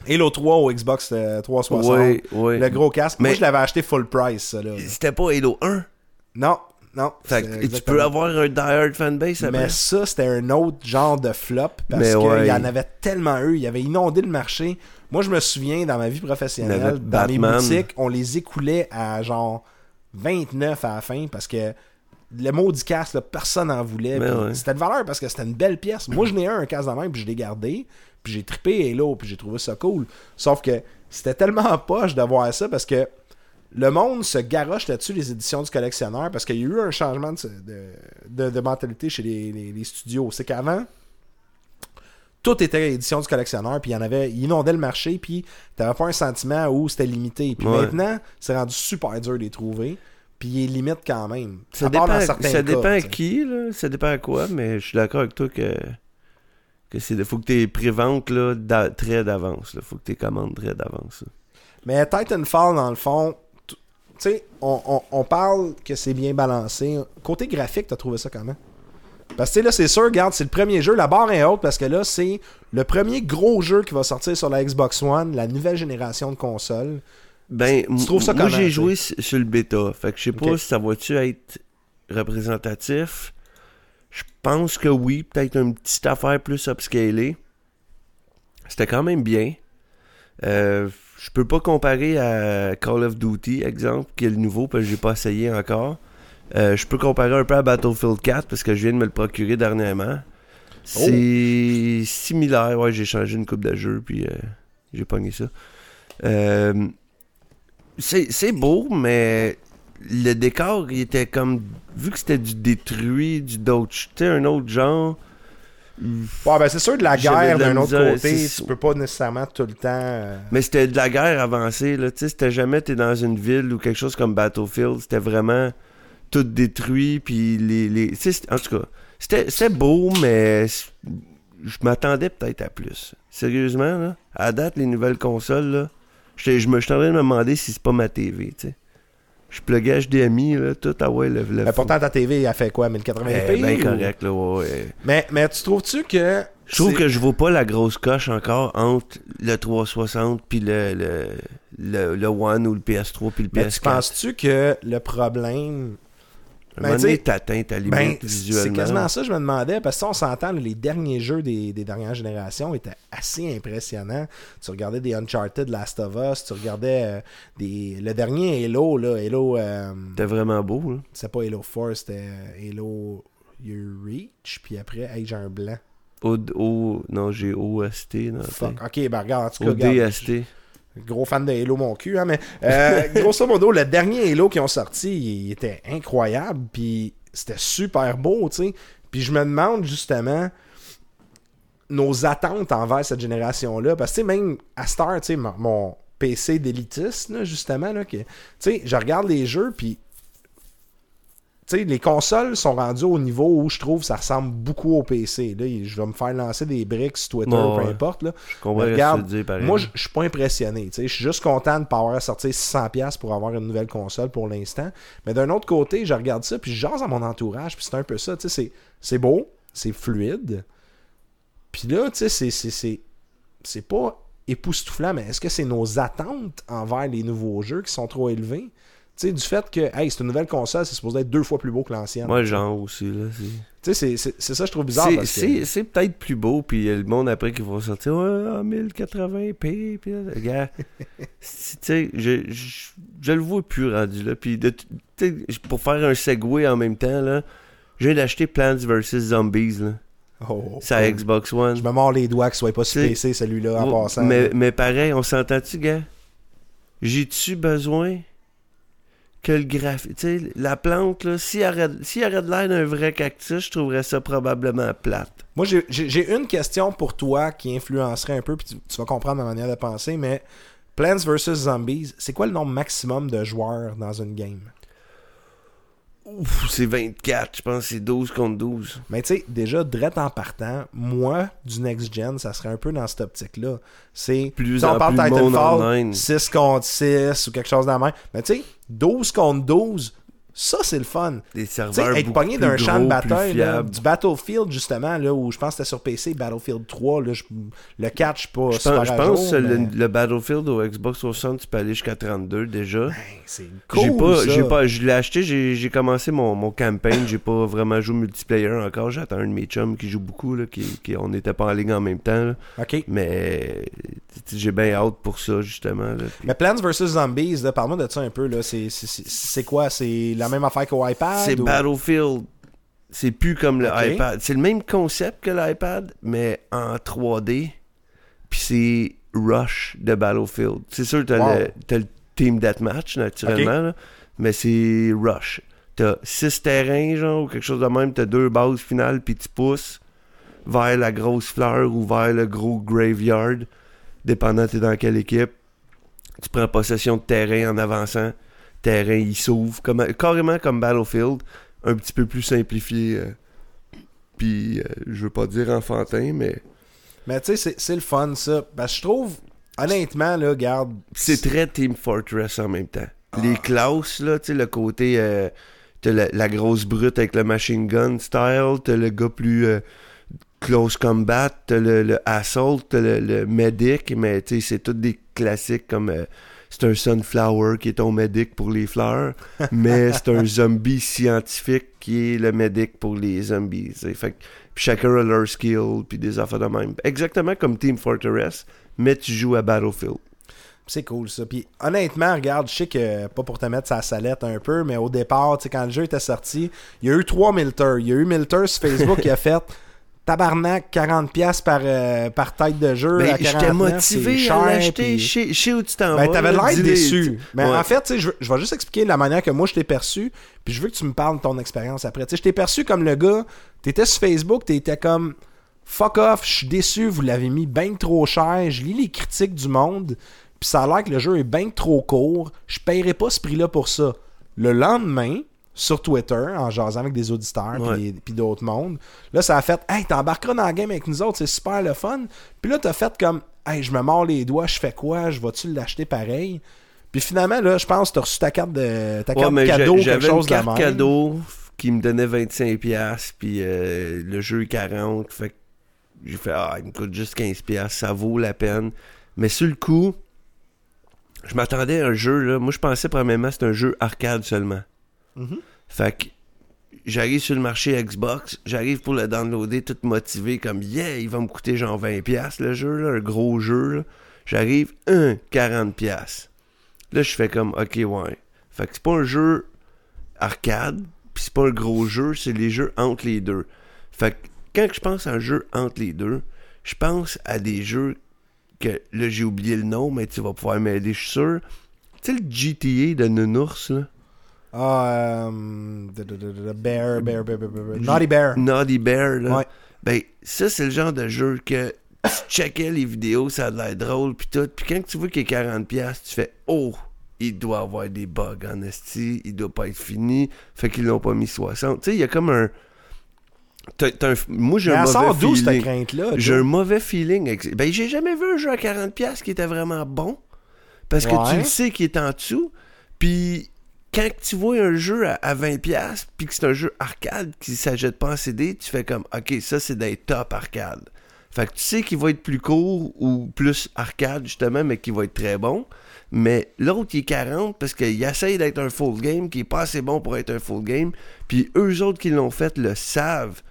Halo 3 au Xbox euh, 360. ouais, ouais. Le gros casque. Moi, Mais- je l'avais acheté full price, ça, là. C'était pas Halo 1. Non, non. Fait que tu peux avoir un die-hard fanbase après. Mais ça, c'était un autre genre de flop parce qu'il ouais. y en avait tellement eu. Il avait inondé le marché. Moi, je me souviens, dans ma vie y professionnelle, dans Batman. boutiques, on les écoulait à genre 29 à la fin parce que le maudit casque, là, personne n'en voulait. Ouais. C'était de valeur parce que c'était une belle pièce. Moi, je n'ai un, un casque de même, puis je l'ai gardé. Puis j'ai trippé Halo, puis j'ai trouvé ça cool. Sauf que c'était tellement poche de voir ça parce que le monde se garoche là-dessus, les éditions du collectionneur, parce qu'il y a eu un changement de, de, de- de mentalité chez les, les- les studios. C'est qu'avant, tout était édition du collectionneur, puis il y en avait, il inondait le marché, puis t'avais pas un sentiment où c'était limité. Puis Ouais. maintenant, c'est rendu super dur de les trouver, puis il est limite quand même. Ça À dépend, certains ça dépend à qui, là. Ça dépend à quoi, mais je suis d'accord avec toi que, que c'est, faut que tu préventes là, très d'avance. Là. Faut que tu commandes très d'avance. là. Mais Titanfall, dans le fond, tu sais, on, on- on parle que c'est bien balancé. Côté graphique, t'as trouvé ça comment? Parce que là, c'est sûr, regarde, c'est le premier jeu, la barre est haute parce que là, c'est le premier gros jeu qui va sortir sur la Xbox One, la nouvelle génération de consoles. Ben, tu trouves ça moi, j'ai joué sur le bêta. Fait que je sais pas si ça va-tu être représentatif. Je pense que oui. Peut-être une petite affaire plus upscalée. C'était quand même bien. Euh, je peux pas comparer à Call of Duty, exemple, qui est le nouveau, parce que j'ai pas essayé encore. Euh, je peux comparer un peu à Battlefield 4 parce que je viens de me le procurer dernièrement. C'est similaire. Ouais, j'ai changé une coupe de jeu puis euh, j'ai pogné ça. Euh, c'est c'est beau, mais le décor, il était comme. Vu que c'était du détruit, du d'autre. C'était un autre genre. Ouais, ben c'est sûr, de la guerre d'un autre côté, tu peux pas nécessairement tout le temps. euh, Mais c'était de la guerre avancée, là. Tu sais, c'était jamais t'es dans une ville ou quelque chose comme Battlefield. C'était vraiment tout détruit, puis les. les... tu en tout cas, C'était beau, mais je m'attendais peut-être à plus. Sérieusement, là, à date, les nouvelles consoles, là, je me suis en train de me demander si c'est pas ma TV, tu sais. Je pluguais HDMI, là, tout, ah ouais, le, le Mais pourtant, ta TV, elle fait quoi 1080p Eh, ben ou- correct, là, ouais, ouais. Mais, mais tu trouves-tu que. Je trouve que je vois pas la grosse coche encore entre le 360 puis le, le, le, le One ou le PS3 puis le Mais PS4. tu penses-tu que le problème. Ben, tu t'atteins ta limite Ben, c'est visuellement. quasiment ça, je me demandais. Parce que si on s'entend, les derniers jeux des, des dernières générations étaient assez impressionnants. Tu regardais des Uncharted, Last of Us, tu regardais euh, des, le dernier Halo, là, Halo. euh, C'était vraiment beau, là. c'est pas Halo 4, c'était euh, Halo You Reach, puis après, hey, j'ai un blanc. O, O- non, j'ai OST. Non, Fuck. Ok, ben regarde, en tout cas, regarde, ODST. Gros fan de Halo, mon cul, hein, mais euh, grosso modo, le dernier Halo qu'ils ont sorti, il était incroyable, puis c'était super beau, tu sais. Puis je me demande justement nos attentes envers cette génération-là, parce que même à Star, tu sais, mon, PC d'élitiste, là, justement, là, que, tu sais, je regarde les jeux, puis sais, les consoles sont rendues au niveau où je trouve ça ressemble beaucoup au PC. Là, je vais me faire lancer des briques sur Twitter, Ouais, peu ouais. importe. Là. Je regarde, dire. Moi, je suis pas impressionné. Je suis juste content de ne pas avoir sorti 600$ pour avoir une nouvelle console pour l'instant. Mais d'un autre côté, je regarde ça, puis je jase à mon entourage, puis c'est un peu ça. tu sais, C'est beau, c'est fluide. Puis là, tu sais, c'est- c'est- c'est c'est pas époustouflant, mais est-ce que c'est nos attentes envers les nouveaux jeux qui sont trop élevées? Tu sais, du fait que, hey, c'est une nouvelle console, c'est supposé être deux fois plus beau que l'ancienne. Moi, genre aussi, là. c'est- Tu sais, c'est- ça que je trouve bizarre. C'est- que- peut-être plus beau, puis le monde après qui va sortir ouais, en 1080p, puis c'est- tu sais, je, je, je le vois plus rendu là, puis de pour faire un segway en même temps, là, je viens d'acheter Plants vs Zombies, là, Oh, c'est à oh. Xbox One. Je me mords les doigts qu'il soit pas sur PC, celui-là, en Ouais, passant. mais, mais pareil, on s'entend-tu, gars? J'ai-tu besoin que le sais, la plante, là, s'il y aurait, de l'air d'un vrai cactus, je trouverais ça probablement plate. Moi, j'ai une question pour toi qui influencerait un peu, puis tu, tu vas comprendre ma manière de penser, mais Plants vs. Zombies, c'est quoi le nombre maximum de joueurs dans une game? Ouf, c'est 24, je pense que c'est 12 contre 12. Mais tu sais, déjà, direct en partant, moi, du next-gen, ça serait un peu dans cette optique-là. C'est, Plus on en parle Titanfall, online. 6 contre 6 ou quelque chose de la même. Mais tu sais, 12 contre 12, ça, c'est le fun. Des serveurs être pogné d'un champ de bataille, là, du Battlefield, justement, là, où je pense que c'était sur PC, Battlefield 3, là, je- le catch, je suis pas Je super pense, je à pense jour, que le, mais- le Battlefield au Xbox 60, tu peux aller jusqu'à 32 déjà. Ben, c'est cool, j'ai pas, ça. j'ai pas, je l'ai acheté, j'ai, commencé mon, mon campaign, j'ai pas vraiment joué multiplayer encore. J'attends un de mes chums qui joue beaucoup, là, qui, qui- on n'était pas en ligne en même temps. là. OK. Mais j'ai bien hâte pour ça, justement. là. Mais Plants vs. Zombies, là, parle-moi de ça un peu. c'est quoi? C'est la même affaire qu'au iPad? c'est ou- Battlefield. C'est plus comme le iPad. C'est le même concept que l'iPad, mais en 3D. Puis c'est Rush de Battlefield. C'est sûr, t'as, Wow. le, t'as le Team Deathmatch, naturellement, là, mais c'est Rush. T'as six terrains, genre, ou quelque chose de même. T'as deux bases finales, puis tu pousses vers la grosse fleur ou vers le gros graveyard, dépendant t'es dans quelle équipe. Tu prends possession de terrain en avançant. Terrain, il s'ouvre. Comme, carrément comme Battlefield, un petit peu plus simplifié. euh, puis, euh, je veux pas dire enfantin, mais Mais tu sais, c'est, le fun, ça. Parce que je trouve, honnêtement, là, garde. c'est très Team Fortress en même temps. Les classes, là, tu sais, le côté. euh, t'as la, la grosse brute avec le machine gun style, t'as le gars plus close combat, t'as le, le assault, t'as le, le medic, mais tu sais, c'est tous des classiques comme. C'est un sunflower qui est ton medic pour les fleurs, mais c'est un zombie scientifique qui est le medic pour les zombies. Fait que puis chacun a leur skill, puis des affaires de même. Exactement comme Team Fortress, mais tu joues à Battlefield. C'est cool, ça. Puis honnêtement, regarde, je sais que, pas pour te mettre sa salette un peu, mais au départ, quand le jeu était sorti, il y a eu trois Milter. Il y a eu Milter sur Facebook qui a fait. Tabarnak, 40$ par, euh, par tête de jeu. Ben, j'étais 49, motivé à l'acheter. je sais où tu t'en Ben, vas. t'avais l'air déçu. Mais Ouais. en fait, je, vais juste expliquer la manière que moi je t'ai perçu, puis je veux que tu me parles de ton expérience après. Je t'ai perçu comme le gars, t'étais sur Facebook, t'étais comme fuck off, je suis déçu, vous l'avez mis bien trop cher, je lis les critiques du monde, puis ça a l'air que le jeu est bien trop court, je paierai pas ce prix-là pour ça. Le lendemain, sur Twitter en jasant avec des auditeurs Ouais. puis, puis d'autres mondes. Là, ça a fait Hey, t'embarqueras dans la game avec nous autres, c'est super le fun. Puis là, t'as fait comme Hey, je me mords les doigts, je fais quoi? Je vais-tu l'acheter pareil Puis finalement, là, je pense que t'as reçu ta carte de ta Ouais, carte mais cadeau, quelque chose une de carte même. cadeau qui me donnait 25$, piastres, puis euh, le jeu 40$. Fait que j'ai fait, ah, il me coûte juste 15$, piastres, ça vaut la peine. Mais sur le coup, je m'attendais à un jeu, là. Moi, je pensais, premièrement, c'était un jeu arcade seulement. Mhm. Fait que j'arrive sur le marché Xbox, j'arrive pour le downloader tout motivé comme yeah, il va me coûter genre 20 pièces le jeu un gros jeu. J'arrive 1 40 pièces. Là je fais comme OK ouais. Fait que c'est pas un jeu arcade, puis c'est pas un gros jeu, c'est les jeux entre les deux. Fait que quand je pense à un jeu entre les deux, je pense à des jeux que là j'ai oublié le nom mais tu vas pouvoir m'aider, je suis sûr. Tu sais le GTA de Nounours là? Ah, euh, Bear, Bear, Bear, Bear, Naughty Bear. Naughty Bear, là. Ouais. Ben, ça, c'est le genre de jeu que tu checkais les vidéos, ça a l'air drôle, puis tout. Puis quand tu vois qu'il est 40$, piastres, tu fais Oh, il doit avoir des bugs en esti, il doit pas être fini. Fait qu'ils l'ont pas mis 60$. Tu sais, il y a comme un. t'as- t'as un- Moi, j'ai un mauvais d'où cette feeling. J'ai un mauvais feeling. avec- Ben, j'ai jamais vu un jeu à 40$ qui était vraiment bon. Parce que tu le sais qu'il est en dessous. Puis quand tu vois un jeu à, à 20$, puis que c'est un jeu arcade qui s'achète pas en CD, tu fais comme, OK, ça c'est des top arcade. Fait que tu sais qu'il va être plus court ou plus arcade, justement, mais qu'il va être très bon. Mais l'autre, il est 40 parce qu'il essaye d'être un full game, qui est pas assez bon pour être un full game. Puis eux autres qui l'ont fait le savent.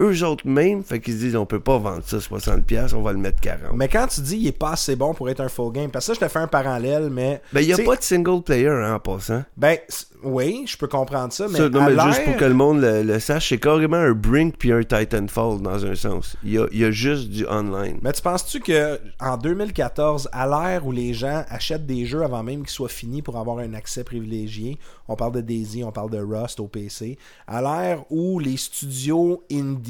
Eux autres même, fait qu'ils se disent, on peut pas vendre ça 60$, on va le mettre 40$. Mais quand tu dis il est pas assez bon pour être un full game, parce que ça, je te fais un parallèle, mais. Ben, il y a pas de single player, hein, en passant. Ben, oui, je peux comprendre ça, mais. Ça, non, à mais juste pour que le monde le, le sache, c'est carrément un Brink puis un Titanfall dans un sens. Il y a, il y a juste du online. Mais tu penses-tu que en 2014, à l'ère où les gens achètent des jeux avant même qu'ils soient finis pour avoir un accès privilégié, on parle de Daisy, on parle de Rust au PC, à l'ère où les studios indie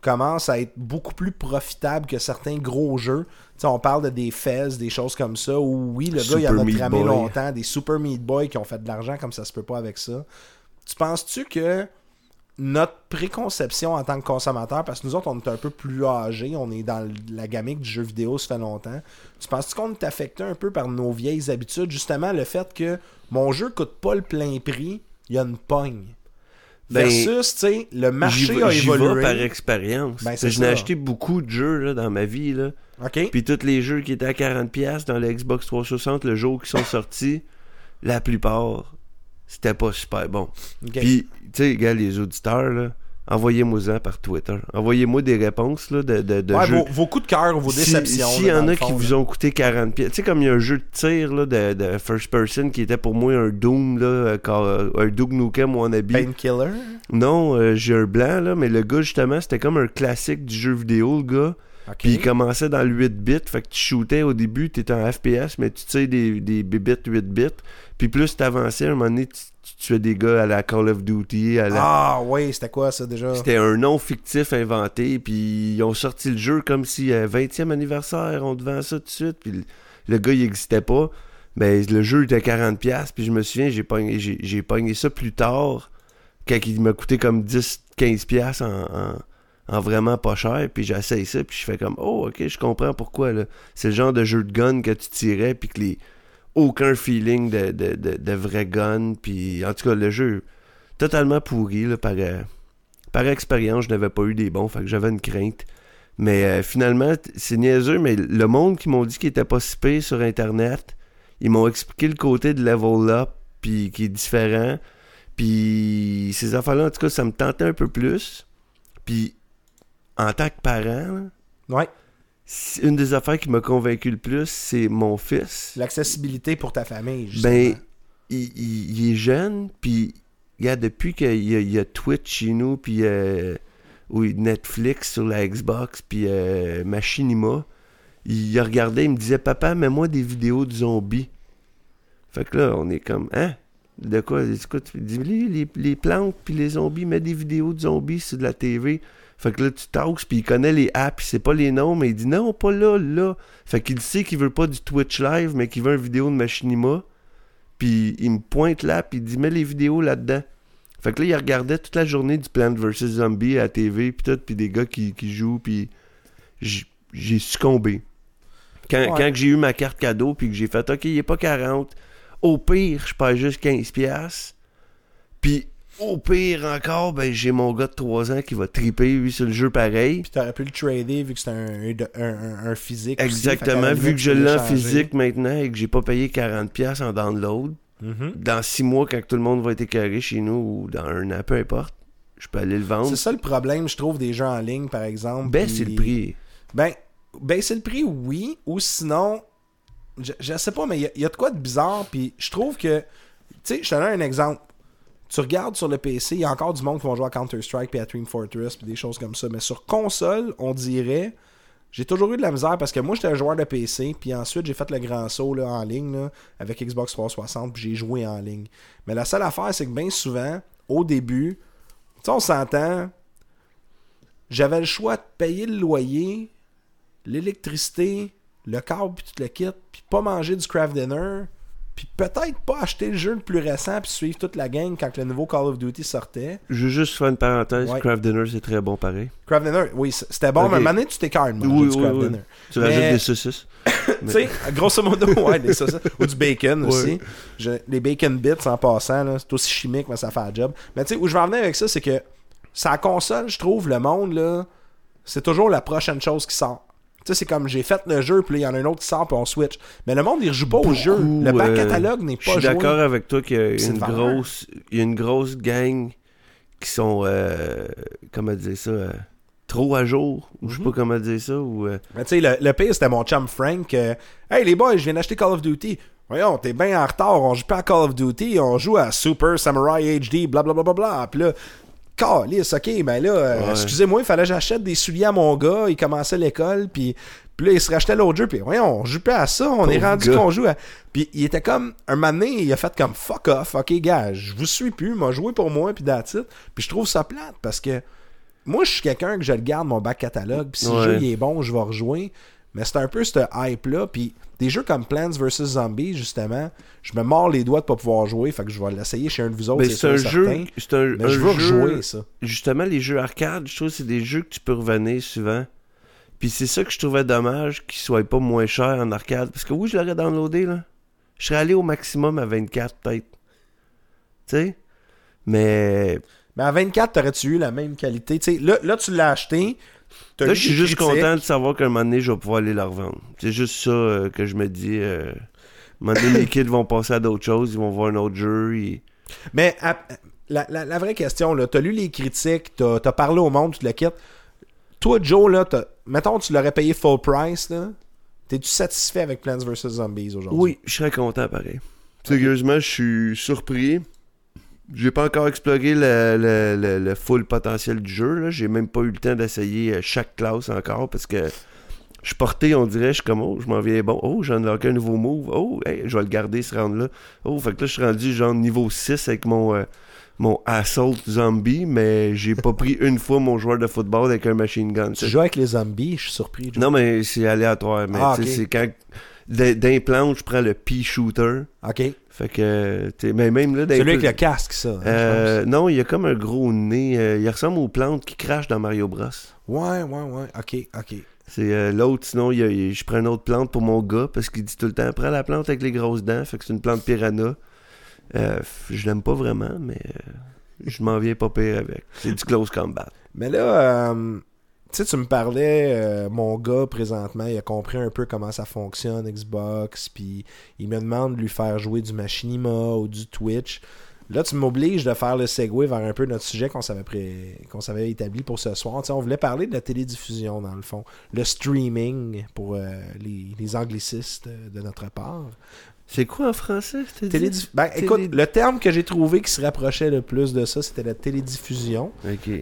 commencent à être beaucoup plus profitables que certains gros jeux. On parle de des Fez, des choses comme ça, où oui, le gars, il en a Boy. longtemps, des Super Meat Boy qui ont fait de l'argent comme ça se peut pas avec ça. Tu penses-tu que notre préconception en tant que consommateur, parce que nous autres, on est un peu plus âgés, on est dans la gamique du jeu vidéo, ça fait longtemps. Tu penses-tu qu'on est affecté un peu par nos vieilles habitudes, justement le fait que mon jeu coûte pas le plein prix, il y a une pogne. Ben, Versus, tu sais, le marché a j'y vais évolué. par expérience. Ben, je n'ai acheté beaucoup de jeux là, dans ma vie. Là. Puis tous les jeux qui étaient à 40$ dans le Xbox 360 le jour qui sont sortis, la plupart, c'était pas super bon. Puis, tu sais, gars, les auditeurs, là, envoyez-moi ça par Twitter. Envoyez-moi des réponses là, de, de, de Ouais, jeux. vos, vos coups de cœur, vos déceptions. S'il y en a qui fond, vous là. ont coûté 40 pièces, tu sais comme il y a un jeu de tir là, de, de first person qui était pour moi un Doom là, euh, quand, euh, un Duke Nukem wannabe. Painkiller? Non, euh, j'ai un blanc là, mais le gars justement, c'était comme un classique du jeu vidéo le gars. Puis il commençait dans le 8 bits, fait que tu shootais au début, t'étais en FPS, mais tu sais des, des bébites 8 bits. Puis plus t'avançais, à un moment donné, tu, tu tuais des gars à la Call of Duty, à la... Ah, oui, c'était quoi ça déjà? C'était un nom fictif inventé, puis ils ont sorti le jeu comme si euh, 20e anniversaire, on te vend ça tout de suite, puis le, le gars il existait pas. Ben le jeu était 40$, puis je me souviens, j'ai pogné, j'ai, j'ai pogné ça plus tard, quand il m'a coûté comme 10-15$ en, en, en vraiment pas cher, puis j'essaye ça, puis je fais comme, oh ok, je comprends pourquoi, là. C'est le genre de jeu de gun que tu tirais, puis que les... Aucun feeling de, de, de, vrai gun, puis en tout cas, le jeu totalement pourri, là, par... euh, par expérience, je n'avais pas eu des bons, fait que j'avais une crainte. Mais euh, finalement, c'est niaiseux, mais le monde qui m'ont dit qu'il était pas si pire sur Internet, ils m'ont expliqué le côté de level up, puis qui est différent. Puis ces affaires-là, en tout cas, ça me tentait un peu plus. Puis en tant que parent, Ouais. une des affaires qui m'a convaincu le plus, c'est mon fils. L'accessibilité pour ta famille, justement. Ben, il, il- il est jeune, puis regarde, depuis qu'il y, y a Twitch chez nous, puis euh, oui, Netflix sur la Xbox, puis euh, Machinima, il a regardé, il me disait, papa, mets-moi des vidéos de zombies. Fait que là, on est comme, hein? De quoi? C'est quoi tu dis, les, les- les plantes, puis les zombies, mets des vidéos de zombies sur de la TV. Fait que là, tu taxes, puis il connaît les apps, il sait pas les noms, mais il dit non, pas là, là. Fait qu'il sait qu'il veut pas du Twitch live, mais qu'il veut une vidéo de Machinima. Puis il me pointe là, puis il dit mets les vidéos là-dedans. Fait que là, il regardait toute la journée du Plant vs. Zombie à la TV, puis tout, puis des gars qui, qui jouent, puis j'ai succombé. Quand, Ouais. quand j'ai eu ma carte cadeau, puis que j'ai fait, OK, il est pas 40, au pire, je paye juste 15$. piastres. Puis au pire encore, ben j'ai mon gars de 3 ans qui va triper, lui, sur le jeu pareil. Puis t'aurais pu le trader vu que c'était un, un, un- un physique. Exactement, vu que je l'ai en physique maintenant et que j'ai pas payé 40$ piastres en download, Mhm. dans 6 mois, quand tout le monde va être écœuré chez nous, ou dans un an, peu importe, je peux aller le vendre. C'est ça le problème, je trouve, des jeux en ligne, par exemple. Baisser puis- le prix. Ben, baisser le prix, oui. Ou sinon, je, je sais pas, mais il y y, a de quoi de bizarre. Puis je trouve que, tu sais, je te donne un exemple. Tu regardes sur le PC, il y a encore du monde qui vont jouer à Counter-Strike puis à Team Fortress puis des choses comme ça. Mais sur console, on dirait, j'ai toujours eu de la misère parce que moi, j'étais un joueur de PC. Puis ensuite, j'ai fait le grand saut là, en ligne là, avec Xbox 360 puis j'ai joué en ligne. Mais la seule affaire, c'est que bien souvent, au début, tu on s'entend, j'avais le choix de payer le loyer, l'électricité, le câble, puis tout le kit, puis pas manger du craft dinner, puis peut-être pas acheter le jeu le plus récent, puis suivre toute la gang quand le nouveau Call of Duty sortait. Je veux juste faire une parenthèse. Ouais. Craft Dinner, c'est très bon pareil. Craft dinner, oui, c'était bon, mais maintenant tu t'écartes, Oui, oui, craft oui. dinner. Tu Mais- rajoutes des saucisses. Tu sais, grosso modo, ouais, des saucisses. Ou du bacon aussi. Je- les bacon bits en passant, c'est aussi chimique, mais ça fait un job. Mais tu sais, où je vais en venir avec ça, c'est que sa console, je trouve, le monde, là, c'est toujours la prochaine chose qui sort. Tu sais, c'est comme j'ai fait le jeu, puis il y en a un autre qui sort, puis on switch. Mais le monde, il rejoue pas au jeu. Le back euh, catalogue n'est Je pas suis joué. d'accord avec toi qu'il y a une grosse, il y a une grosse gang qui sont, euh, comment dire ça, euh, trop à jour, ou je sais Mhm. pas comment dire ça, ou Mais tu sais, le, le pire, c'était mon chum Frank. hey les boys, je viens d'acheter Call of Duty. Voyons, t'es bien en retard, on joue pas à Call of Duty, on joue à Super Samurai HD, blablabla. Bla, bla, bla. Puis là, calice, ok, ben là, euh, Ouais. excusez-moi, il fallait que j'achète des souliers à mon gars, il commençait l'école, puis puis là, il se rachetait l'autre jeu, puis voyons, on joue pas à ça, on est rendu qu'on joue à... Puis il était comme, un moment donné, il a fait comme, fuck off, ok, gars, je vous suis plus, m'a joué pour moi, puis it. Puis je trouve ça plate, parce que moi, je suis quelqu'un que je le garde, mon bac catalogue, puis si le jeu il est bon, je vais rejouer. Mais c'est un peu ce hype-là. Puis des jeux comme Plants vs. Zombies, justement, je me mords les doigts de pas pouvoir jouer. Fait que je vais l'essayer chez un de vous autres. c'est un jeu, c'est un, Mais un je veux jeu- rejouer ça. justement, les jeux arcade, je trouve que c'est des jeux que tu peux revenir souvent. Puis c'est ça que je trouvais dommage qu'ils soient pas moins chers en arcade. Parce que oui, je l'aurais downloadé, là. Je serais allé au maximum à 24, peut-être. Tu sais? Mais Mais à 24, t'aurais-tu eu la même qualité? Là, là, tu l'as acheté. Là, je suis juste content de savoir qu'à un moment donné, je vais pouvoir aller la revendre. C'est juste ça euh, que je me dis. euh, à un moment donné, les kids vont passer à d'autres choses, ils vont voir un autre jeu. et- Mais à- la, la- la vraie question, là, t'as lu les critiques, t'as as parlé au monde, tu te le quittes. Toi, Joe, là, mettons, tu l'aurais payé full price, là. T'es-tu satisfait avec Plants vs. Zombies aujourd'hui? Oui, je serais content pareil. Sérieusement, je suis surpris. J'ai pas encore exploré le, le, le- le full potentiel du jeu. J'ai même pas eu le temps d'essayer euh, chaque classe encore parce que je suis porté, on dirait, je suis comme, oh, je m'en viens bon. Oh, j'ai unlocké un nouveau move. Oh, hey, je vais le garder, ce round-là. Oh, fait que là, je suis rendu genre niveau 6 avec mon, euh, mon Assault Zombie, mais j'ai pas pris une fois mon joueur de football avec un machine gun. Tu joues avec les zombies, je suis surpris. Non, mais c'est aléatoire. Mais Ah, c'est quand. d- D'implant, je prends le P-Shooter. OK. Fait que, mais même là, Celui avec le casque, ça. hein, Euh, non, il y a comme un gros nez. euh, il ressemble aux plantes qui crachent dans Mario Bros. Ouais, ouais, ouais. OK, OK. C'est euh, l'autre, sinon, il y a- il- je prends une autre plante pour mon gars parce qu'il dit tout le temps prends la plante avec les grosses dents. Fait que c'est une plante piranha. Je l'aime pas vraiment, mais euh, je m'en viens pas pire avec. C'est du close combat. Mais là, euh, tu sais, tu me parlais, euh, mon gars, présentement, il a compris un peu comment ça fonctionne, Xbox, puis il me demande de lui faire jouer du Machinima ou du Twitch. Là, tu m'obliges de faire le segue vers un peu notre sujet qu'on s'avait, pré- qu'on s'avait établi pour ce soir. Tu on voulait parler de la télédiffusion, dans le fond. Le streaming, pour euh, les, les anglicistes euh, de notre part. C'est quoi en français? t'as dit? Télédiff- ben, Télé- écoute, le terme que j'ai trouvé qui se rapprochait le plus de ça, c'était la télédiffusion.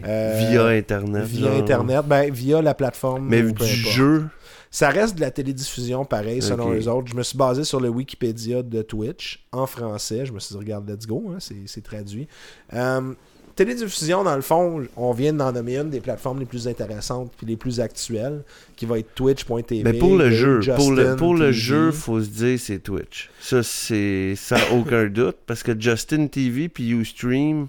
Euh, via Internet. Via genre. Internet, ben, via la plateforme. Mais du jeu? Ça reste de la télédiffusion, pareil, selon les autres. Je me suis basé sur le Wikipédia de Twitch en français. Je me suis dit, regarde, let's go, hein, c'est c'est traduit. Euh, télédiffusion, dans le fond, on vient d'en nommer une des plateformes les plus intéressantes puis les plus actuelles, qui va être twitch.tv. Mais pour le jeu, pour le, Justin pour le jeu, faut se dire c'est Twitch. Ça, c'est ça a aucun doute. Parce que Justin TV puis Ustream,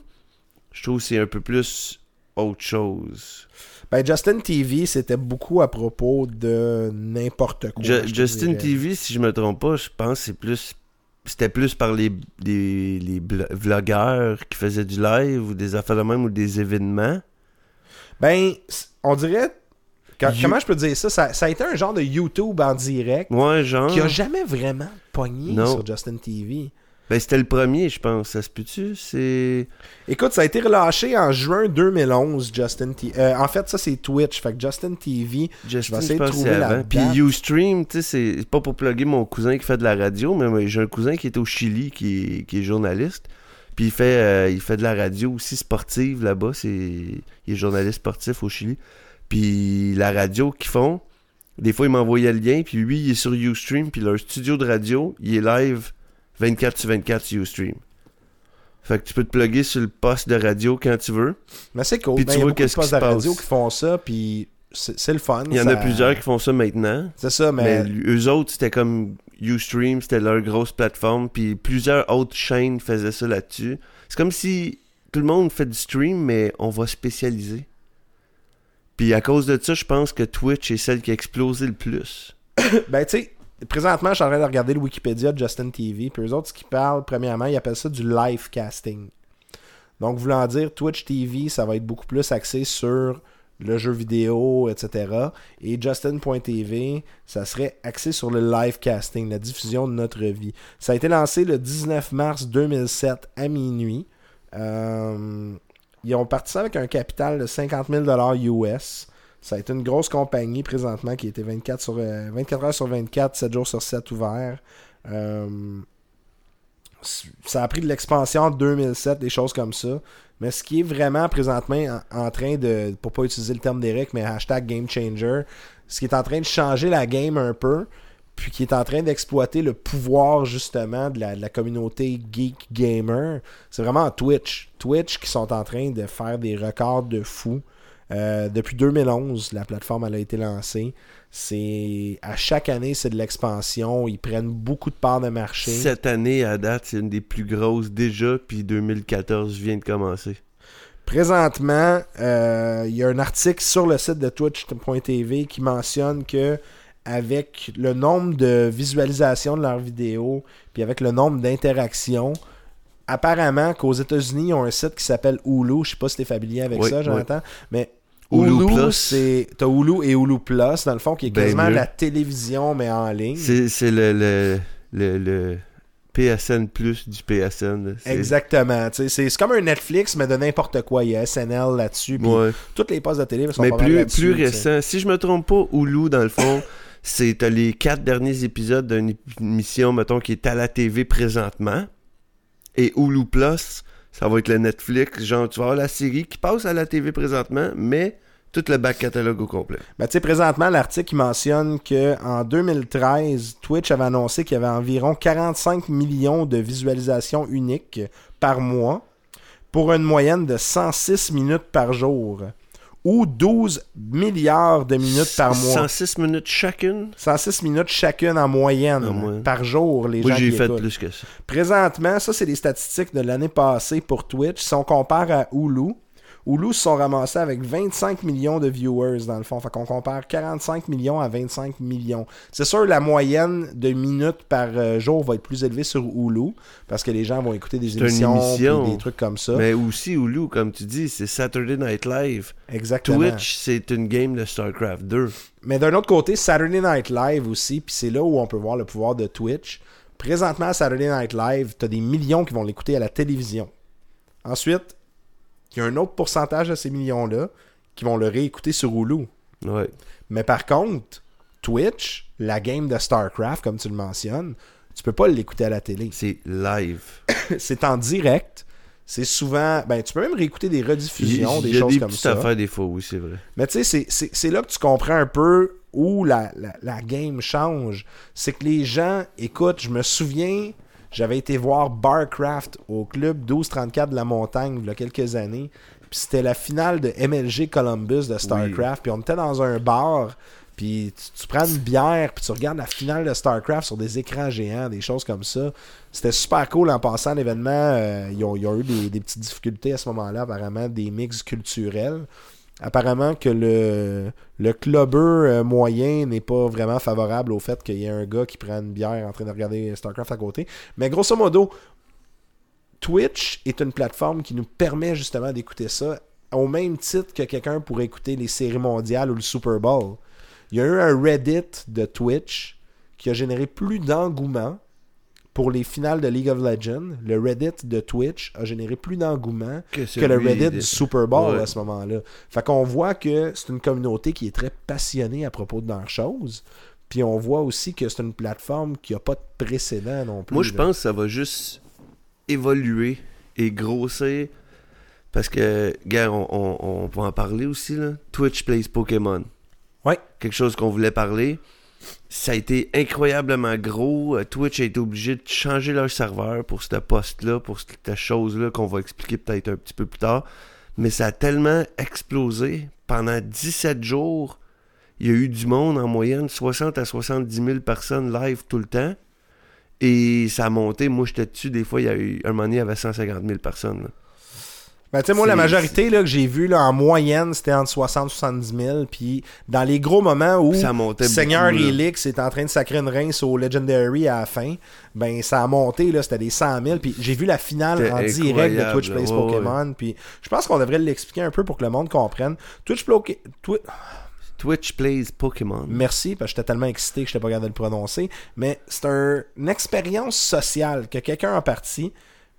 Je trouve que c'est un peu plus autre chose. Ben, Justin TV, c'était beaucoup à propos de n'importe quoi. Je Justin dirais. TV, si je me trompe pas, je pense que c'est plus. C'était plus par les, les, les vlogueurs qui faisaient du live ou des affaires de même ou des événements? Ben, on dirait. quand- You- Comment je peux dire ça? ça? ça a été un genre de YouTube en direct Ouais, genre. qui a jamais vraiment pogné sur Justin TV. Ben, c'était le premier, je pense. Ça se peut-tu? C'est. Écoute, ça a été relâché en juin 2011, Justin TV. Euh, en fait, ça, c'est Twitch. Fait que Justin TV, Justin, essayer de pense que trouver c'est la avant. Puis date. Ustream, tu sais, c'est pas pour plugger mon cousin qui fait de la radio, mais j'ai un cousin qui est au Chili, qui est, qui est journaliste. Puis il fait, euh, il fait de la radio aussi sportive là-bas. C'est, il est journaliste sportif au Chili. Puis la radio qu'ils font, des fois, il m'envoyait le lien. Puis lui, il est sur Ustream. Puis leur studio de radio, il est live 24 sur 24 sur Ustream. Fait que tu peux te plugger sur le poste de radio quand tu veux. mais c'est cool. Puis Ben, tu y vois qu'est-ce qui se de radio passe. qui font ça, puis c'est le fun. Il y en a plusieurs qui font ça maintenant. C'est ça, Mais mais... eux autres, c'était comme Ustream, c'était leur grosse plateforme, puis plusieurs autres chaînes faisaient ça là-dessus. C'est comme si tout le monde fait du stream, mais on va spécialiser. Puis à cause de ça, je pense que Twitch est celle qui a explosé le plus. Ben, tu sais, présentement, je suis en train de regarder le Wikipédia de Justin TV. Puis eux autres, ce qu'ils parlent, premièrement, ils appellent ça du live casting. Donc, voulant dire, Twitch TV, ça va être beaucoup plus axé sur le jeu vidéo, etc. Et Justin.tv, ça serait axé sur le live casting, la diffusion de notre vie. Ça a été lancé le 19 mars 2007 à minuit. Euh, ils ont parti ça avec un capital de 50 000 US. Ça a été une grosse compagnie présentement qui était 24, sur, euh, 24 heures sur 24, 7 jours sur 7 ouvert. Euh, ça a pris de l'expansion en 2007, des choses comme ça. Mais ce qui est vraiment présentement en, train de, pour pas utiliser le terme d'Eric, mais hashtag game changer, ce qui est en train de changer la game un peu, puis qui est en train d'exploiter le pouvoir justement de la, de la communauté geek gamer, c'est vraiment Twitch. Twitch qui sont en train de faire des records de fou. Euh, depuis 2011, la plateforme elle a été lancée. C'est à chaque année, c'est de l'expansion. Ils prennent beaucoup de parts de marché. Cette année, à date, c'est une des plus grosses déjà, puis 2014 vient de commencer. Présentement, euh, il y a un article sur le site de Twitch.tv qui mentionne que avec le nombre de visualisations de leurs vidéos, puis avec le nombre d'interactions, apparemment qu'aux États-Unis, ils ont un site qui s'appelle Hulu. Je sais pas si t'es familier avec Oui, ça, oui. Jonathan, mais Hulu Hulu, Plus. c'est t'as Hulu et Hulu Plus dans le fond qui est Ben quasiment mieux. la télévision mais en ligne. C'est le, le, le, le PSN plus du PSN. Exactement. C'est c'est comme un Netflix, mais de n'importe quoi. Il y a SNL là-dessus. Ouais. Toutes les postes de télé sont Mais pas mal plus, là-dessus, plus récent. Si je me trompe pas, Hulu, dans le fond, c'est t'as les quatre derniers épisodes d'une émission, mettons, qui est à la TV présentement. Et Hulu Plus, ça va être le Netflix. Genre, tu vas avoir la série qui passe à la TV présentement, mais tout le back catalogue au complet. Ben, tu sais, présentement, l'article il mentionne qu'en 2013, Twitch avait annoncé qu'il y avait environ 45 millions de visualisations uniques par mois pour une moyenne de 106 minutes par jour ou 12 milliards de minutes par mois. 106 minutes chacune? 106 minutes chacune en moyenne, En moyenne. par jour, les Moi, gens j'ai qui fait écoutent. plus que ça. Présentement, ça, c'est les statistiques de l'année passée pour Twitch. Si on compare à Hulu, Hulu se sont ramassés avec 25 millions de viewers, dans le fond. Fait qu'on compare 45 millions à 25 millions. C'est sûr, la moyenne de minutes par euh, jour va être plus élevée sur Hulu, parce que les gens vont écouter des émissions, émission. des trucs comme ça. Mais aussi, Hulu, comme tu dis, c'est Saturday Night Live. Exactement. Twitch, c'est une game de StarCraft 2. Mais d'un autre côté, Saturday Night Live aussi, puis c'est là où on peut voir le pouvoir de Twitch. Présentement, Saturday Night Live, t'as des millions qui vont l'écouter à la télévision. Ensuite, il y a un autre pourcentage de ces millions-là qui vont le réécouter sur Hulu. Ouais. Mais par contre, Twitch, la game de StarCraft, comme tu le mentionnes, tu peux pas l'écouter à la télé. C'est live. C'est en direct. C'est souvent. Ben, tu peux même réécouter des rediffusions, Il des y a choses des comme ça. affaires des fois, oui, c'est vrai. Mais tu sais, c'est là que tu comprends un peu où la, la, la game change. C'est que les gens, écoute, je me souviens, j'avais été voir Barcraft au club 1234 de la montagne il y a quelques années. Puis c'était la finale de MLG Columbus de StarCraft. Puis on était dans un bar. Puis tu, tu prends une bière, puis tu regardes la finale de StarCraft sur des écrans géants, des choses comme ça. C'était super cool en passant l'événement. euh, ils, ont, ils ont eu des, des petites difficultés à ce moment-là, apparemment, des mix culturels. Apparemment que le, le clubber euh, moyen n'est pas vraiment favorable au fait qu'il y ait un gars qui prend une bière en train de regarder StarCraft à côté. Mais grosso modo, Twitch est une plateforme qui nous permet justement d'écouter ça au même titre que quelqu'un pourrait écouter les séries mondiales ou le Super Bowl. Il y a eu un Reddit de Twitch qui a généré plus d'engouement pour les finales de League of Legends. Le Reddit de Twitch a généré plus d'engouement Que, que le Reddit de- du Super Bowl Ouais. à ce moment-là. Fait qu'on voit que c'est une communauté qui est très passionnée à propos de leurs choses. Puis on voit aussi que c'est une plateforme qui a pas de précédent non plus. Moi, je pense que ça va juste évoluer et grossir. Parce que, gars, on, on, on peut en parler aussi, là. Twitch plays Pokémon. Ouais. Quelque chose qu'on voulait parler. Ça a été incroyablement gros. Euh, Twitch a été obligé de changer leur serveur pour ce poste-là, pour cette chose-là qu'on va expliquer peut-être un petit peu plus tard. Mais ça a tellement explosé. Pendant 17 jours, il y a eu du monde en moyenne, 60 à 70 000 personnes live tout le temps. Et ça a monté. Moi, j'étais dessus. Des fois, il y a eu un moment donné, il y avait 150 000 personnes. Ben, tu sais, moi, la majorité là, que j'ai vu là, en moyenne, c'était entre 60 et 70 000. Puis dans les gros moments où Ça Seigneur. Elix est en train de sacrer une rince au Legendary à la fin, ben ça a monté, là, c'était des 100 000. Puis j'ai vu la finale en direct de Twitch Plays ouais, Pokémon. Puis je pense qu'on devrait l'expliquer un peu pour que le monde comprenne. Twitch Twi- Twitch plays Pokémon. Merci, parce que j'étais tellement excité que je n'étais pas capable de le prononcer. Mais c'est un- une expérience sociale que quelqu'un a parti.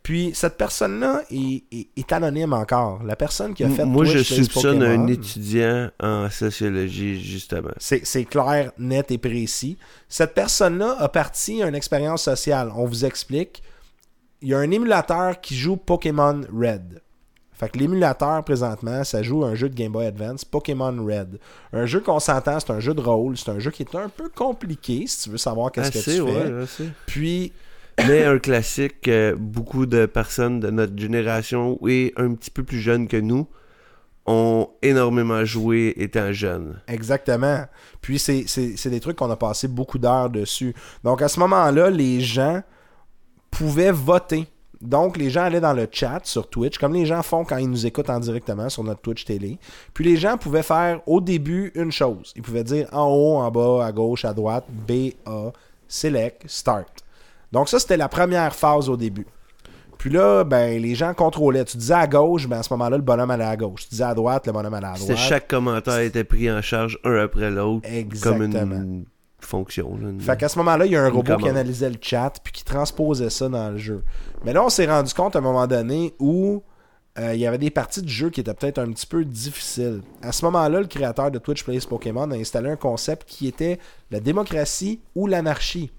Puis cette personne-là est, est- est anonyme encore. La personne qui a fait Moi, je Twitch soupçonne Pokémon, un étudiant en sociologie, justement. C'est clair, net et précis. Cette personne-là a parti une expérience sociale. On vous explique. Il y a un émulateur qui joue Pokémon Red. Fait que l'émulateur, présentement, ça joue un jeu de Game Boy Advance, Pokémon Red. Un jeu qu'on s'entend, c'est un jeu de rôle. C'est un jeu qui est un peu compliqué, si tu veux savoir qu'est-ce que tu fais. ouais, assez. Puis, Mais un classique que beaucoup de personnes de notre génération et un petit peu plus jeunes que nous ont énormément joué étant jeunes. Exactement. Puis c'est- c'est c'est des trucs qu'on a passé beaucoup d'heures dessus. Donc à ce moment-là, les gens pouvaient voter. Donc les gens allaient dans le chat sur Twitch, comme les gens font quand ils nous écoutent en directement sur notre Twitch télé. Puis les gens pouvaient faire au début une chose. Ils pouvaient dire en haut, en bas, à gauche, à droite, B, A, select, start. Donc ça, c'était la première phase au début. Puis là, ben, les gens contrôlaient. Tu disais à gauche, ben, à ce moment-là, le bonhomme allait à gauche. Tu disais à droite, le bonhomme allait à droite. chaque commentaire était pris en charge un après l'autre comme une fonction. une- Fait qu'à ce moment-là, il y a un robot qui analysait le chat puis qui transposait ça dans le jeu. Mais là, on s'est rendu compte à un moment donné où euh, il y avait des parties du jeu qui étaient peut-être un petit peu difficiles. À ce moment-là, le créateur de Twitch Plays Pokémon a installé un concept qui était la démocratie ou l'anarchie.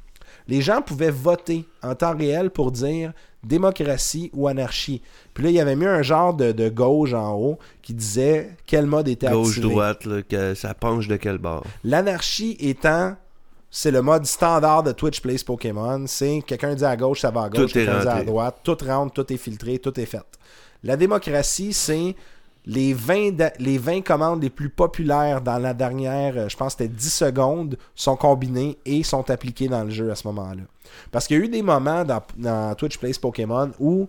Les gens pouvaient voter en temps réel pour dire démocratie ou anarchie. Puis là, il y avait mis un genre de, de gauche en haut qui disait quel mode était activé. Gauche-droite, que ça penche de quel bord. L'anarchie étant, c'est le mode standard de Twitch Plays Pokémon. C'est quelqu'un dit à gauche, ça va à gauche, quelqu'un dit à droite. Tout rentre, tout est filtré, tout est fait. La démocratie, c'est les 20, da- les 20 commandes les plus populaires dans la dernière, euh, je pense que c'était 10 secondes, sont combinées et sont appliquées dans le jeu à ce moment-là. Parce qu'il y a eu des moments dans, dans Twitch Plays Pokémon où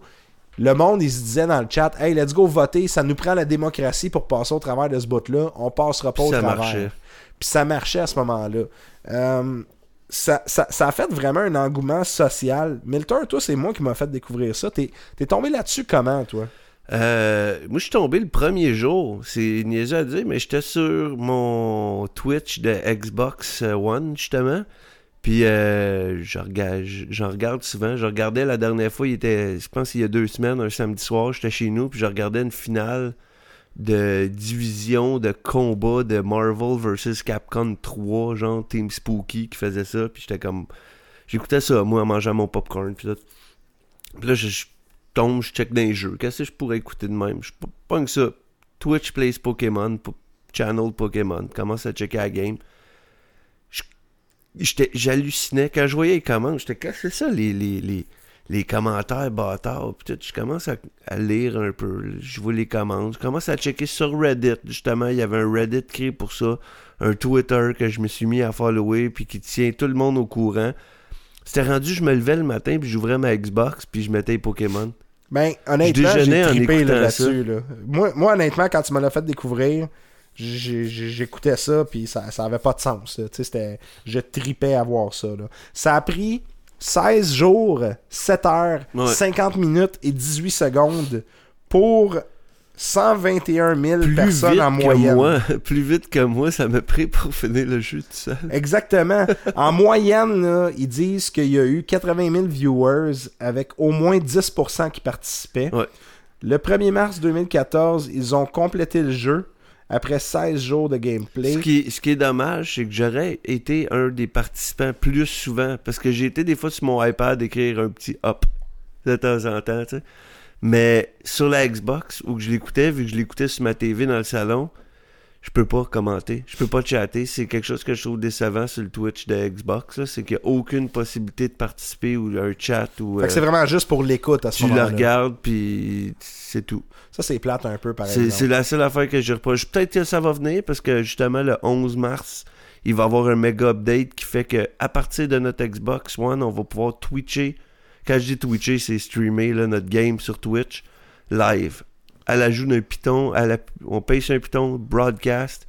le monde, il se disait dans le chat, hey, let's go voter, ça nous prend la démocratie pour passer au travers de ce bout-là, on passera pas Puis au ça travers. marchait. Puis ça marchait à ce moment-là. Euh, ça, ça- ça a fait vraiment un engouement social. Milton, toi, c'est moi qui m'a fait découvrir ça. T'es es tombé là-dessus comment, toi? Euh, moi, je suis tombé le premier jour. C'est niaiseux à dire, mais j'étais sur mon Twitch de Xbox One, justement. Puis, euh, je regarde- j'en regarde souvent. Je regardais la dernière fois, il était, je pense, il y a deux semaines, un samedi soir, j'étais chez nous, puis je regardais une finale de division de combat de Marvel vs Capcom 3, genre Team Spooky qui faisait ça. Puis j'étais comme. J'écoutais ça, moi, en mangeant mon popcorn. Puis là, puis là je, je tombe, je check dans les jeux. Qu'est-ce que je pourrais écouter de même? Je pogne ça. Twitch plays Pokémon, po- channel Pokémon. Commence à checker la game. J'hallucinais. Quand je voyais les commandes, j'étais, qu'est-ce ça, les, les, les, les commentaires bâtards, puis je commence à, lire un peu, je vois les commandes, je commence à checker sur Reddit, justement, il y avait un Reddit créé pour ça, un Twitter que je me suis mis à follower, puis qui tient tout le monde au courant. C'était rendu, je me levais le matin, puis j'ouvrais ma Xbox, puis je mettais Pokémon. Ben, honnêtement, j'ai trippé là, là-dessus. Là. Moi, moi, honnêtement, quand tu me l'as fait découvrir, j'écoutais ça, puis ça, ça avait pas de sens. là. Tu sais, c'était- Je tripais à voir ça. Là. Ça a pris 16 jours, 7 heures, Ouais. 50 minutes et 18 secondes pour 121 000 Plus personnes vite en que moyenne. moi, plus vite que moi, ça m'a pris pour finir le jeu tout seul. Exactement. En moyenne, là, ils disent qu'il y a eu 80 000 viewers avec au moins 10% qui participaient. Ouais. Le 1er mars 2014, ils ont complété le jeu après 16 jours de gameplay. Ce qui, est, ce qui est dommage, c'est que j'aurais été un des participants plus souvent. Parce que j'ai été des fois sur mon iPad écrire un petit hop de temps en temps, tu sais. Mais sur la Xbox, où je l'écoutais, vu que je l'écoutais sur ma TV dans le salon, je peux pas commenter, je peux pas chatter. C'est quelque chose que je trouve décevant sur le Twitch de Xbox, c'est qu'il n'y a aucune possibilité de participer ou un chat ou Fait que c'est euh, vraiment juste pour l'écoute à ce tu la moment-là. regardes puis c'est tout. Ça, c'est plate un peu, par C'est c'est exemple. la seule affaire que je reproche. Peut-être que ça va venir parce que justement le 11 mars, il va y avoir un méga update qui fait que à partir de notre Xbox One, on va pouvoir twitcher. Quand je dis twitcher, c'est streamer là, notre game sur Twitch live. À l'ajout d'un piton, à la- on paye sur un piton broadcast.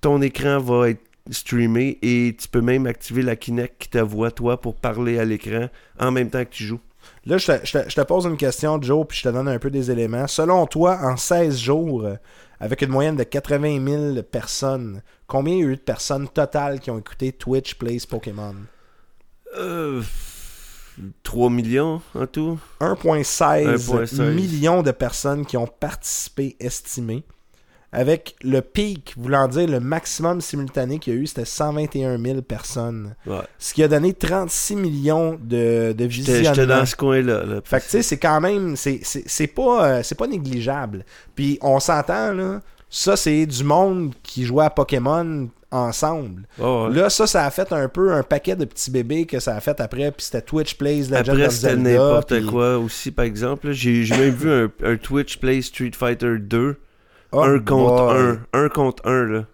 Ton écran va être streamé et tu peux même activer la Kinect qui te voit toi pour parler à l'écran en même temps que tu joues. Là, je te, je te- je te pose une question, Joe, puis je te donne un peu des éléments. Selon toi, en 16 jours, avec une moyenne de 80 000 personnes, combien il y a eu de personnes totales qui ont écouté Twitch Plays Pokémon? Euh, 3 millions en tout? 1,16 1,16 millions de personnes qui ont participé estimé. Avec le pic, voulant dire le maximum simultané qu'il y a eu, c'était 121 000 personnes. Ouais. Ce qui a donné 36 millions de, de J'étais j'étais visionnements. dans ce coin-là. Là, Fait que tu sais, c'est quand même. C'est pas, euh, c'est pas négligeable. Puis on s'entend, là. Ça, c'est du monde qui jouait à Pokémon ensemble. Oh, ouais. Là, ça, ça a fait un peu un paquet de petits bébés que ça a fait après. Puis c'était Twitch Plays Legend Après, c'était n'importe puis- quoi aussi, par exemple. J'ai même vu un, un Twitch Play Street Fighter 2. Oh un contre boy. un. Un contre un, là.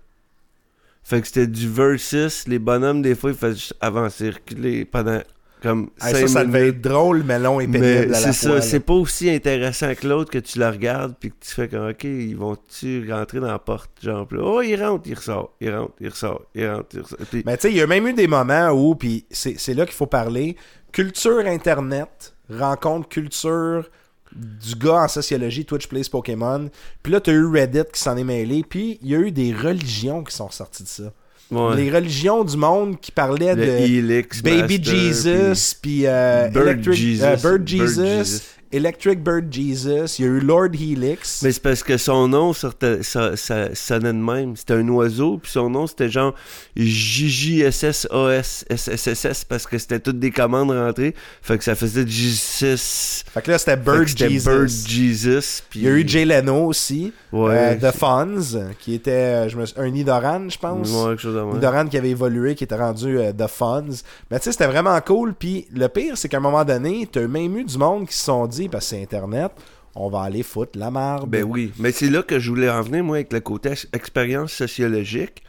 Fait que c'était du versus. Les bonhommes, des fois, ils faisaient juste avancer, reculer pendant comme Hey, 5 ça, ça devait être drôle, mais long et pénible Mais à la c'est ça, c'est pas aussi intéressant que l'autre que tu la regardes puis que tu fais comme ok, ils vont-tu rentrer dans la porte, genre là, oh il rentre, il ressort, il rentre, il ressort, il rentre, il ressort. Puis- Mais tu sais, il y a même eu des moments où, puis c'est c'est là qu'il faut parler, culture Internet rencontre culture du gars en sociologie Twitch Plays Pokémon. Puis là, t'as eu Reddit qui s'en est mêlé. Puis il y a eu des religions qui sont sorties de ça. Ouais. Les religions du monde qui parlaient Le de Helix Baby Master, Jesus, puis euh, Bird Electric Jesus, euh, Bird Bird Jesus, Jesus. Electric Bird Jesus. Il y a eu Lord Helix. Mais c'est parce que son nom sortait, ça, ça sonnait de même. C'était un oiseau, puis son nom c'était genre JJSSOS SSSS parce que c'était toutes des commandes rentrées. Fait que ça faisait Jesus. Fait que là, c'était Bird Jesus. Bird Jesus. Puis... Il y a eu Jay Leno aussi. Ouais. euh, The Fonz, qui était je me, un Nidoran, je pense. Ouais, quelque chose de. Nidoran qui avait évolué, qui était rendu euh, The Fonz. Mais tu sais, c'était vraiment cool. Puis le pire, c'est qu'à un moment donné, t'as même eu du monde qui se sont dit, parce que c'est Internet, on va aller foutre la marde. Ben oui, mais c'est là que je voulais en venir, moi, avec le côté ex- expérience sociologique.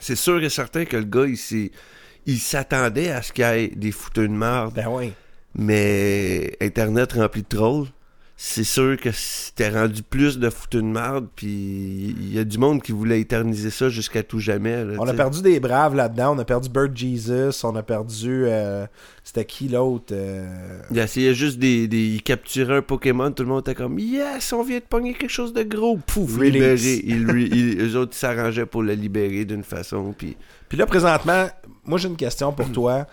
C'est sûr et certain que le gars, il, il s'attendait à ce qu'il y ait des fouteux de merde, Ben oui. mais Internet rempli de trolls, c'est sûr que c'était rendu plus de fouteux de merde, puis il y a du monde qui voulait éterniser ça jusqu'à tout jamais. là, On a perdu des braves là-dedans. On a perdu Bird Jesus. On a perdu. euh, C'était qui l'autre euh, Il essayait juste des, des- Il capturait un Pokémon, tout le monde était comme Yes, on vient de pogner quelque chose de gros. Pouf, Release. libéré. Ils- eux autres s'arrangeaient pour le libérer d'une façon. Puis Puis là, présentement, moi j'ai une question pour toi.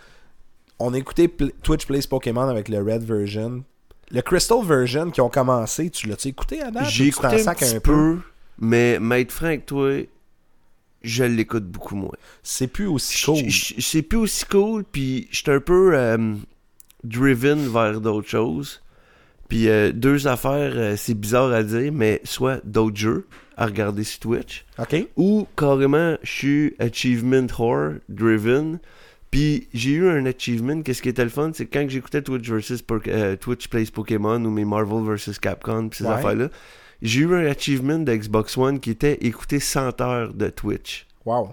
On a écouté Pl- Twitch Plays Pokémon avec le Red version. Le Crystal version qui ont commencé, tu l'as-tu écouté à date? j'ai écouté un petit peu, mais maître avec toi, je l'écoute beaucoup moins. C'est plus aussi cool. Je- je- C'est plus aussi cool, puis j'étais un peu euh, driven vers d'autres choses. Puis euh, deux affaires, euh, c'est bizarre à dire, mais soit d'autres jeux à regarder sur Twitch, ou carrément je suis achievement horror driven Puis j'ai eu un achievement. Qu'est-ce qui était le fun, c'est quand j'écoutais Twitch versus euh, Twitch Plays Pokémon ou mes Marvel versus Capcom, pis ces Ouais. affaires-là, j'ai eu un achievement de Xbox One qui était écouter 100 heures de Twitch. Wow.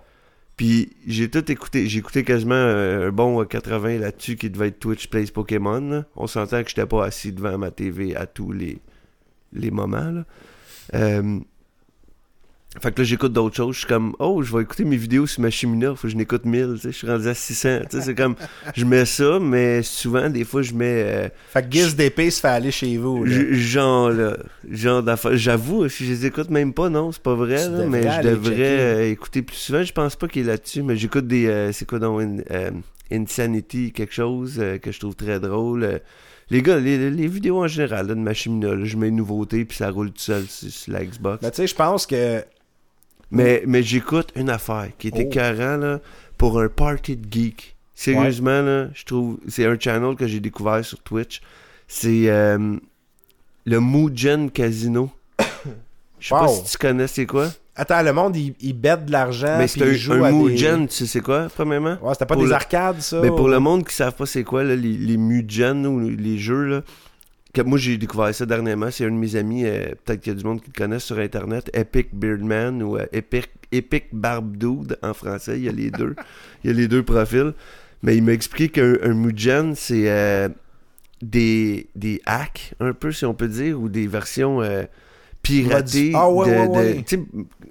Puis j'ai tout écouté. J'ai écouté quasiment euh, un bon euh, 80 là-dessus qui devait être Twitch Plays Pokémon. là. On s'entend que j'étais pas assis devant ma TV à tous les, les moments. Là. Euh, fait que là, j'écoute d'autres choses. Je suis comme, oh, je vais écouter mes vidéos sur ma chimina. Faut que je n'écoute 1000. tu sais. Je suis rendu à 600. tu sais, C'est comme, je mets ça, mais souvent, des fois, je mets. euh, Fait que Giz d'épée se fait aller chez vous. là. Genre là, genre d'affaires. J'avoue, si je les écoute même pas, non, c'est pas vrai, Tu là, mais je devrais euh, écouter plus souvent. Je pense pas qu'il est là-dessus, mais j'écoute des, euh, c'est quoi donc, In- Insanity, quelque chose que je trouve très drôle. Les gars, les, les vidéos en général là, de ma chimina, là, je mets une nouveauté puis ça roule tout seul sur, sur la Xbox. Mais tu sais, je pense que. Mais, mais j'écoute une affaire qui est Oh. écœurant, là, pour un party de geek. Sérieusement, là, je trouve. C'est un channel que j'ai découvert sur Twitch. C'est euh, le Mugen Casino. Je sais pas si tu connais c'est quoi? Attends, le monde, il, il bête de l'argent. mais c'est un, joue un des- Mugen, tu sais c'est quoi, premièrement? Ouais, c'était pas Pour des le- arcades, ça. Mais pour ou- le monde qui savent pas c'est quoi, là, les, les Mugen ou les jeux, là, que moi j'ai découvert ça dernièrement, c'est un de mes amis, euh, peut-être qu'il y a du monde qui le connaît sur internet, Epic Beardman ou euh, Epic, Epic Barb Dude en français, il y a les deux. il y a les deux profils. Mais il m'a expliqué qu'un un Mugen, c'est euh, des, des hacks, un peu si on peut dire, ou des versions euh, piratées Ah ouais, de, ouais,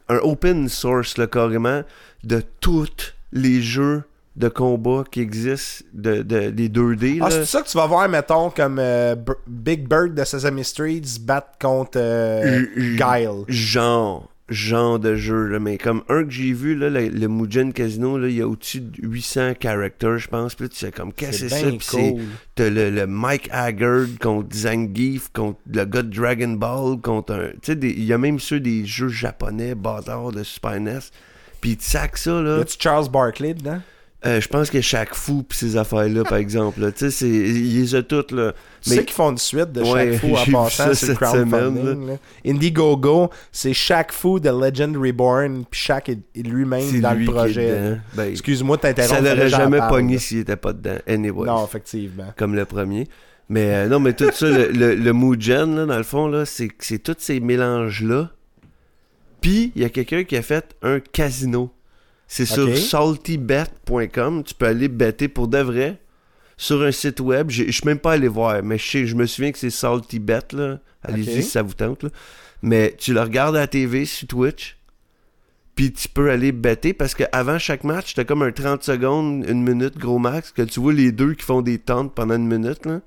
un open source là, carrément de tous les jeux de combat qui existent de, de, des 2D. Ah, c'est ça que tu vas voir, mettons, comme euh, Big Bird de Sesame Street se battre contre euh, J- Guile. genre genre de jeu là, mais comme un que j'ai vu là le, le Mugen Casino là il y a au-dessus de 800 characters je pense puis là tu sais comme qu'est-ce que c'est ça? puis c'est t'as le, le Mike Haggard contre Zangief contre le gars de Dragon Ball contre un tu sais il y a même ceux des jeux japonais bâtards de Super NES puis tu sacs ça Y là a-tu Charles Barkley dedans? Euh, je pense que chaque fou pis ces affaires là par exemple tu sais c'est ils les ont toutes là Mais- qu'ils font une suite de Ouais, chaque fou en passant sur le cette semaine, crowdfunding. Indiegogo, c'est chaque fou de Legend Reborn, puis chaque est lui-même dans lui le qui projet. Ben, Excuse-moi de t'interrompre. ça l'aurait jamais pogné s'il était pas dedans anyway Non, effectivement. comme le premier. Mais euh, non, mais tout ça, le, le, le Mugen, là, dans le fond, là, c'est c'est tous ces mélanges-là. Puis, il y a quelqu'un qui a fait un casino. C'est sur saltybet.com. Tu peux aller better pour de vrai sur un site web. Je suis même pas allé voir, mais je, me souviens que c'est saltybet. là. Allez-y si ça vous tente. là. Mais tu le regardes à la TV sur Twitch. Puis tu peux aller better parce qu'avant chaque match, t'as comme un 30 secondes, une minute gros max, que tu vois les deux qui font des tentes pendant une minute. Là.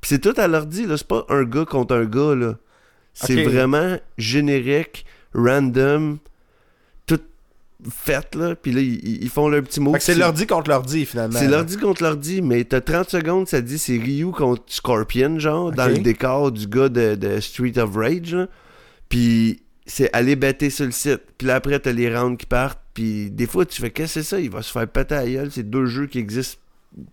Puis c'est tout à l'ordi, là. C'est pas un gars contre un gars, là. C'est vraiment générique, random, fait, là. Puis là, ils, ils font leur petit mot. C'est l'ordi contre l'ordi, finalement. C'est l'ordi contre l'ordi, mais t'as 30 secondes, ça dit c'est Ryu contre Scorpion, genre, dans le décor du gars de, de Street of Rage, là. Puis c'est aller bêter sur le site. Puis là, après, t'as les rounds qui partent. Puis des fois, tu fais qu'est-ce que c'est ça? Il va se faire péter à gueule. C'est deux jeux qui existent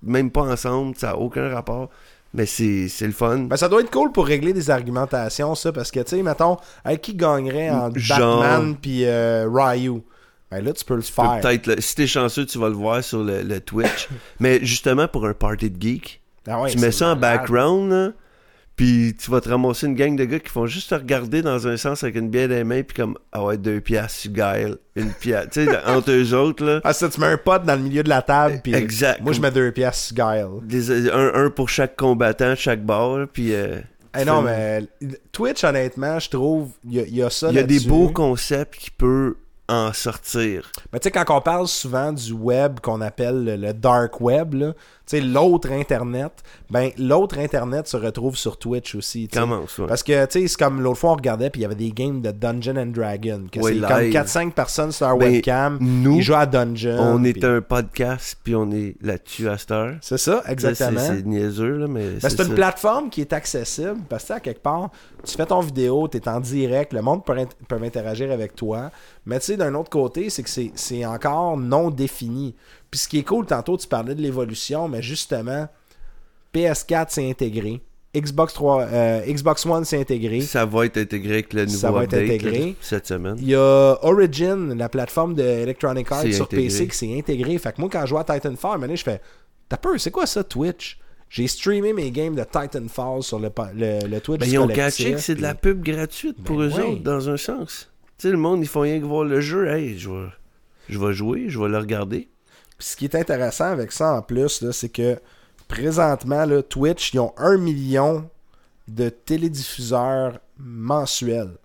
même pas ensemble. Ça n'a aucun rapport. Mais c'est le fun. Ben, ça doit être cool pour régler des argumentations, ça, parce que, tu sais, mettons, hey, qui gagnerait en Genre- Batman puis euh, Ryu? Ben là, tu peux le faire. Peut-être, si t'es chanceux, tu vas le voir sur le, le Twitch. Mais justement, pour un party de geek, Ah ouais, tu mets ça en background, là, puis tu vas te ramasser une gang de gars qui font juste te regarder dans un sens avec une bière dans les mains, puis comme, ah ouais, deux piastres Guile, une pièce. tu sais, entre eux autres, là. Ah, ça, tu mets un pot dans le milieu de la table, puis Exact. moi, je mets deux Guile. Des- un, un pour chaque combattant, chaque bar, là, puis... euh, Eh non, mais Twitch, honnêtement, je trouve, il y, y a ça Il y a des beaux concepts qui peuvent en sortir. Mais tu sais, quand on parle souvent du web qu'on appelle le, dark web, là, sais, l'autre Internet, ben, l'autre Internet se retrouve sur Twitch aussi. Comment ça? Parce que, tu sais, c'est comme l'autre fois, on regardait, puis il y avait des games de Dungeon and Dragon. Que Ouais, c'est comme live. 4-5 personnes sur leur Ben, webcam. Nous, Ils jouent à Dungeon. on est un podcast, puis on est là-dessus à cette heure. C'est ça, exactement. C'est niaiseux, là, mais Ben, c'est une plateforme qui est accessible parce que, à quelque part, tu fais ton vidéo, tu es en direct, le monde peut, int- peut interagir avec toi. Mais tu sais, d'un autre côté, c'est que c'est- c'est encore non défini. Puis ce qui est cool, tantôt, tu parlais de l'évolution, mais justement, PS4 s'est intégré. Xbox 3, euh, Xbox One s'est intégré. Ça va être intégré avec le nouveau Ça va être update, intégré. cette semaine. Il y a Origin, la plateforme de Electronic Arts sur intégré. PC qui s'est intégrée. Fait que moi, quand je joue à Titanfall, maintenant, je fais T'as peur, c'est quoi ça, Twitch? J'ai streamé mes games de Titanfall sur le, le, le Twitch. Ben, du ils ont catché que c'est de la pub gratuite pour Ben eux ouais. autres, dans un sens. Tu sais, le monde, ils font rien que voir le jeu. Hey, je vais, je vais jouer, je vais le regarder. Ce qui est intéressant avec ça en plus, c'est que présentement, Twitch, ils ont un million de télédiffuseurs mensuels.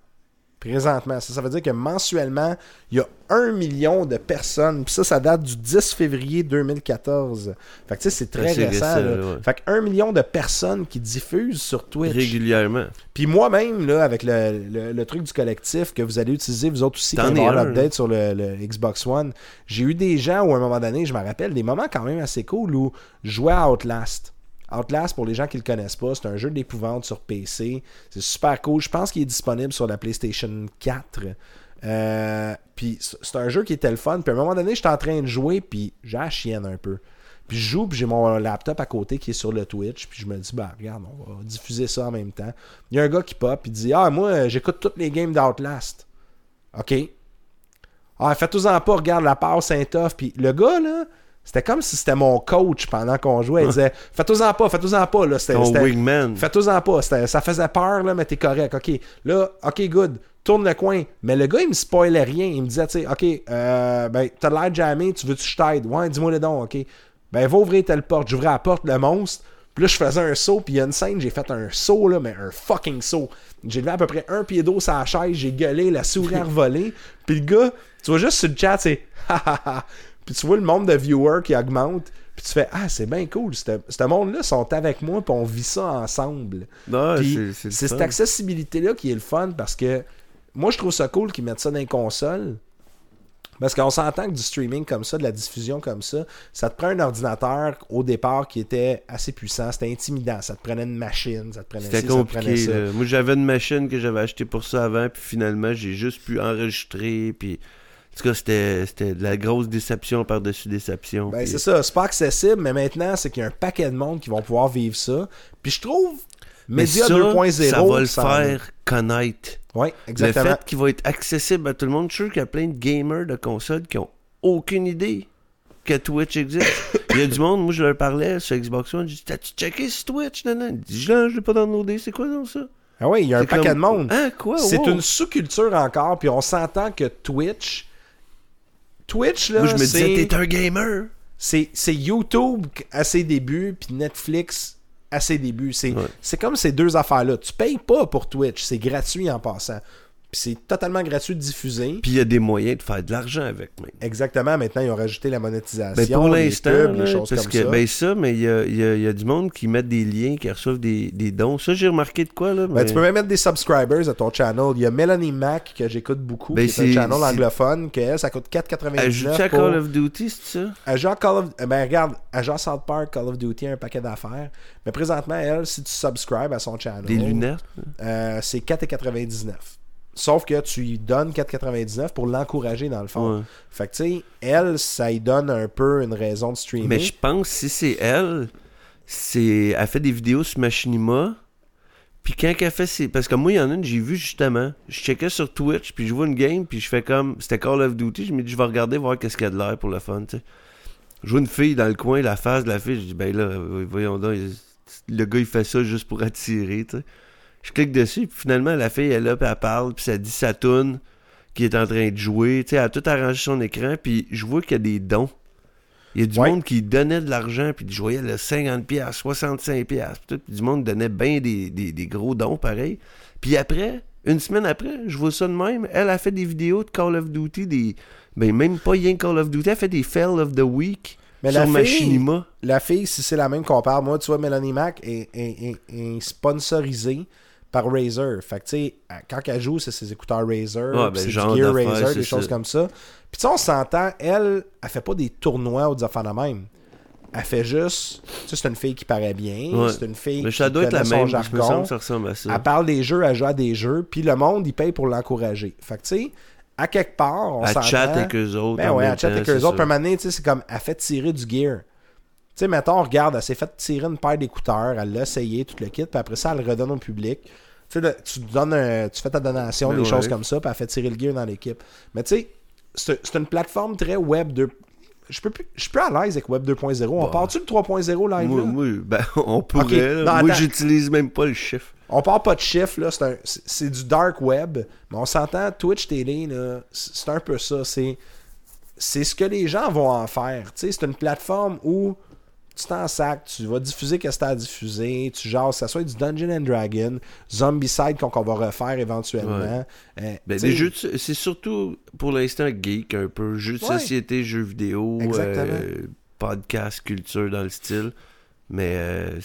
Présentement. Ça, ça veut dire que mensuellement, il y a un million de personnes. Puis ça, ça date du 10 février 2014. Fait que tu sais, c'est très récent. récent, là. là, ouais. Fait que un million de personnes qui diffusent sur Twitch. Régulièrement. Puis moi-même, là, avec le, le- le truc du collectif que vous allez utiliser, vous autres aussi, quand un, l'update sur le, le Xbox One, j'ai eu des gens où à un moment donné, je me rappelle, des moments quand même assez cool où je jouais à Outlast. Outlast, pour les gens qui le connaissent pas, c'est un jeu d'épouvante sur PC. C'est super cool. Je pense qu'il est disponible sur la PlayStation 4. Euh, puis c'est un jeu qui était le fun. Puis à un moment donné, j'étais en train de jouer, puis j'ai chienne un peu. Puis je joue, puis j'ai mon laptop à côté qui est sur le Twitch. Puis je me dis, bah regarde, on va diffuser ça en même temps. Il y a un gars qui pop, il dit, ah, moi, euh, j'écoute toutes les games d'Outlast. OK. Ah, faites-en pas, regarde, la passe Saint-Off. Puis le gars, là, c'était comme si c'était mon coach pendant qu'on jouait. Il disait, faites-en pas, faites-en pas. Là, c'était, Ton c'était- wingman. Faites-en pas. C'était- ça faisait peur, là, mais t'es correct. OK. Là, OK, good. Tourne le coin. Mais le gars, il me spoilait rien. Il me disait, tu sais, OK, euh, ben, t'as l'air jamais, tu veux-tu que je t'aide? Ouais, dis-moi le don, OK. Ben, va ouvrir telle porte. J'ouvrais la porte, le monstre. Puis là, je faisais un saut, puis il y a une scène, j'ai fait un saut, là, mais un fucking saut. J'ai levé à peu près un pied d'eau sur la chaise, j'ai gueulé, la souris a revolé. Puis le gars, tu vois juste sur le chat, c'est ha ha ha. Puis tu vois le nombre de viewers qui augmente. Puis tu fais, ah, c'est bien cool. Ce monde-là sont avec moi, puis on vit ça ensemble. C'est- cette accessibilité-là qui est le fun parce que moi, je trouve ça cool qu'ils mettent ça dans les consoles. Parce qu'on s'entend que du streaming comme ça, de la diffusion comme ça, ça te prend un ordinateur au départ qui était assez puissant. C'était intimidant. Ça te prenait une machine, ça te prenait C'était ci, ça te prenait compliqué. ça. Moi, j'avais une machine que j'avais achetée pour ça avant, puis finalement, j'ai juste pu enregistrer, puis... En tout cas, c'était de la grosse déception par-dessus déception. Ben, puis- c'est ça, c'est pas accessible, mais maintenant, c'est qu'il y a un paquet de monde qui vont pouvoir vivre ça. Puis je trouve, Média ça, 2.0, ça va le ça faire connaître. Oui, Le exactement. fait qu'il va être accessible à tout le monde, je suis sûr qu'il y a plein de gamers de consoles qui ont aucune idée que Twitch existe. Il y a du monde, moi je leur parlais sur Xbox One, je dis T'as-tu checké sur Twitch? Non, non. Je l'ai- je l'ai pas downloadé, c'est quoi donc ça? Ah oui, il y a un paquet comme- de monde. Hein, quoi? C'est une sous-culture encore, puis on s'entend que Twitch. Twitch, là, Moi je me disais c'est- T'es un gamer c'est YouTube à ses débuts, puis Netflix à ses débuts. C'est Ouais. c'est comme ces deux affaires-là. Tu payes pas pour Twitch, c'est gratuit en passant. Puis c'est totalement gratuit de diffuser. Puis il y a des moyens de faire de l'argent avec même. Exactement, maintenant, ils ont rajouté la monétisation, Ben pour les l'instant, là, les choses parce comme que ça. ben ça, mais il y a, y a- y a du monde qui met des liens, qui reçoivent des, des dons. Ça, j'ai remarqué de quoi là. Ben, mais- tu peux même mettre des subscribers à ton channel. Il y a Melanie Mac que j'écoute beaucoup, Ben, qui est un channel anglophone, que elle, ça coûte Elle joue 4,99 à pour... Call of Duty, c'est ça? Agent Call of... Ben regarde, Agent South Park, Call of Duty, un paquet d'affaires. Mais présentement, elle, si tu subscribes à son channel, Des lunettes. euh, c'est 4,99. Sauf que tu lui donnes 4,99 pour l'encourager dans le fond. Ouais. Fait que tu sais, elle, ça lui donne un peu une raison de streamer. Mais je pense si c'est elle, c'est elle fait des vidéos sur Machinima. Puis quand elle fait ses... Parce que moi, il y en a une, j'ai vu justement. Je checkais sur Twitch, puis je vois une game, puis je fais comme... C'était Call of Duty, je me dis, je vais regarder, voir qu'est-ce qu'il y a de l'air pour le fun, tu sais. Je vois une fille dans le coin, la face de la fille, je dis, ben là, voyons donc, le gars, il fait ça juste pour attirer, tu sais. Je clique dessus, puis finalement, la fille, elle est là, puis elle parle, puis ça dit sa toune qui est en train de jouer, tu sais, elle a tout arrangé son écran, puis je vois qu'il y a des dons. Il y a du Ouais. monde qui donnait de l'argent, puis je voyais le 50$, piastres, 65$, piastres, puis tout, puis du monde donnait bien des, des, des gros dons, pareil. Puis après, une semaine après, je vois ça de même, elle a fait des vidéos de Call of Duty, des... Ben, même pas rien Call of Duty, elle fait des fails of the week Mais sur la fille- Machinima. La fille, si c'est la même qu'on parle, moi, tu vois, Melanie Mac est, est- est- est sponsorisée par Razer. Fait que, tu sais, quand elle joue, c'est ses écouteurs Razer, puis ben, du Gear Razer, des choses ça. comme ça. Puis, tu sais, on s'entend, elle, elle fait pas des tournois ou des affaires de même. Elle fait juste. Tu sais, c'est une fille qui paraît bien. Ouais. C'est une fille Mais qui ça doit être la son même, jargon. ça ressemble à ça. Elle parle des jeux, elle joue à des jeux, puis le monde, il paye pour l'encourager. Fait que, tu sais, à quelque part, on Elle s'entend. chatte avec eux autres. Ben en ouais, elle chatte temps, avec eux autres. Puis un moment donné, tu sais, c'est comme, elle fait tirer du gear. Tu sais, mettons, regarde, elle s'est fait tirer une paire d'écouteurs, elle l'a essayé, tout le kit, puis après ça, elle le redonne au public. Tu sais, le- tu donnes un- tu fais ta donation, Ben des ouais. choses comme ça, puis elle fait tirer le gear dans l'équipe. Mais tu sais, c'est une plateforme très web 2. Je peux plus, je suis plus à l'aise avec Web 2.0. On Bah. part-tu le 3.0 live Moi, là? moi, ben, on pourrait. Ok. là. Non, moi, j'utilise même pas le chiffre. On part pas de chiffres, là. C'est, du dark web. Mais on s'entend, Twitch TV, là, c'est un peu ça. C'est, ce que les gens vont en faire. C'est une plateforme où tu t'en sacs, tu vas diffuser ce que tu as à diffuser, tu jases, ça soit du Dungeon and Dragon, Zombicide qu'on, qu'on va refaire éventuellement. Euh, Ben, jeux c'est surtout pour l'instant geek un peu. Jeux de Ouais. société, jeux vidéo, euh, podcast, culture dans le style. Mais euh,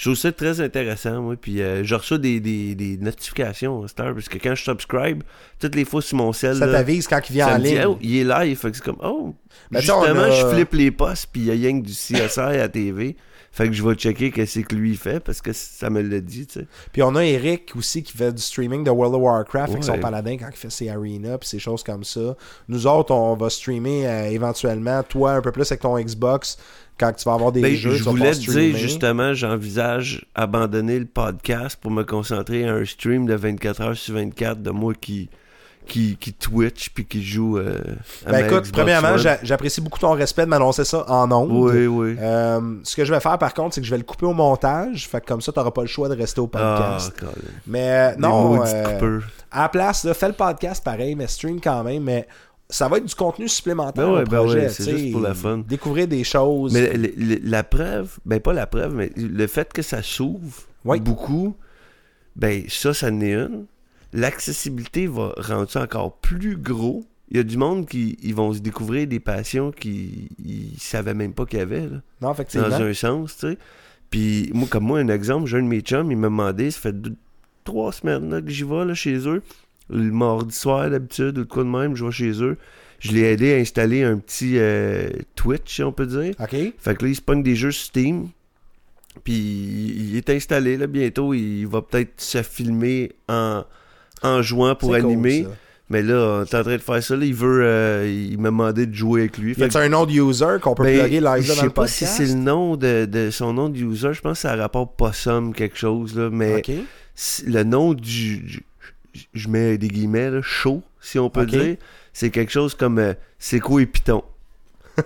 je trouve ça très intéressant, moi. Puis euh, je reçois des, des, des notifications heure, parce que quand je subscribe, toutes les fois sur mon cell, ça t'avise quand il vient ça en me dit, ligne. oh, il est live. Fait que c'est comme, oh, Ben, justement, a- je flippe les postes, puis il y a rien que du CSI à la TV. Fait que je vais checker qu'est-ce que lui fait, parce que ça me l'a dit, tu sais. Puis on a Eric aussi qui fait du streaming de World of Warcraft avec son Ouais. paladin quand il fait ses arenas puis ces choses comme ça. Nous autres, on va streamer euh, éventuellement, toi un peu plus avec ton Xbox quand tu vas avoir des Ben, jeux. je voulais te dire, justement, j'envisage abandonner le podcast pour me concentrer à un stream de 24 heures sur 24 de moi qui, qui, qui Twitch puis qui joue euh, à Ben écoute, premièrement, j'apprécie beaucoup ton respect de m'annoncer ça en ondes. Oui, oui. Euh, ce que je vais faire par contre, c'est que je vais le couper au montage. Fait que comme ça, tu n'auras pas le choix de rester au Ah, podcast. Colin. mais euh, non, à la place, là, fais le podcast pareil, mais stream quand même. Mais ça va être du contenu supplémentaire Ben ouais, au ben projet. ouais, c'est juste pour la fun. Découvrir des choses. Mais le- le- la preuve, ben pas la preuve, mais le fait que ça s'ouvre beaucoup, ben ça, ça en est une. L'accessibilité va rendre ça encore plus gros. Il y a du monde qui ils vont se découvrir des passions qu'ils ils savaient même pas qu'il y avait, là, non, effectivement. dans un sens, tu sais. Puis moi, comme moi, un exemple, j'ai un de mes chums, il m'a demandé, ça fait deux- trois semaines là, que j'y vais là, chez eux. Le mardi soir, d'habitude, ou de quoi de même, je vais chez eux. Je l'ai aidé à installer un petit euh, Twitch, si on peut dire. OK. Fait que là, il se pogne des jeux Steam. Puis il est installé là bientôt. Il va peut-être se filmer en, en jouant pour C'est cool, animer. ça. mais là, est en train de faire ça. Là, il veut. euh, il m'a demandé de jouer avec lui. Fait a-t-il un autre user qu'on peut ben, plugger live je là dans sais le pas podcast? si c'est le nom de, de son nom de user. Je pense que c'est à rapport Possum quelque chose. Là, mais le nom du. du- je mets des guillemets, là, chaud, si on peut dire. C'est quelque chose comme euh, C'est quoi et Python?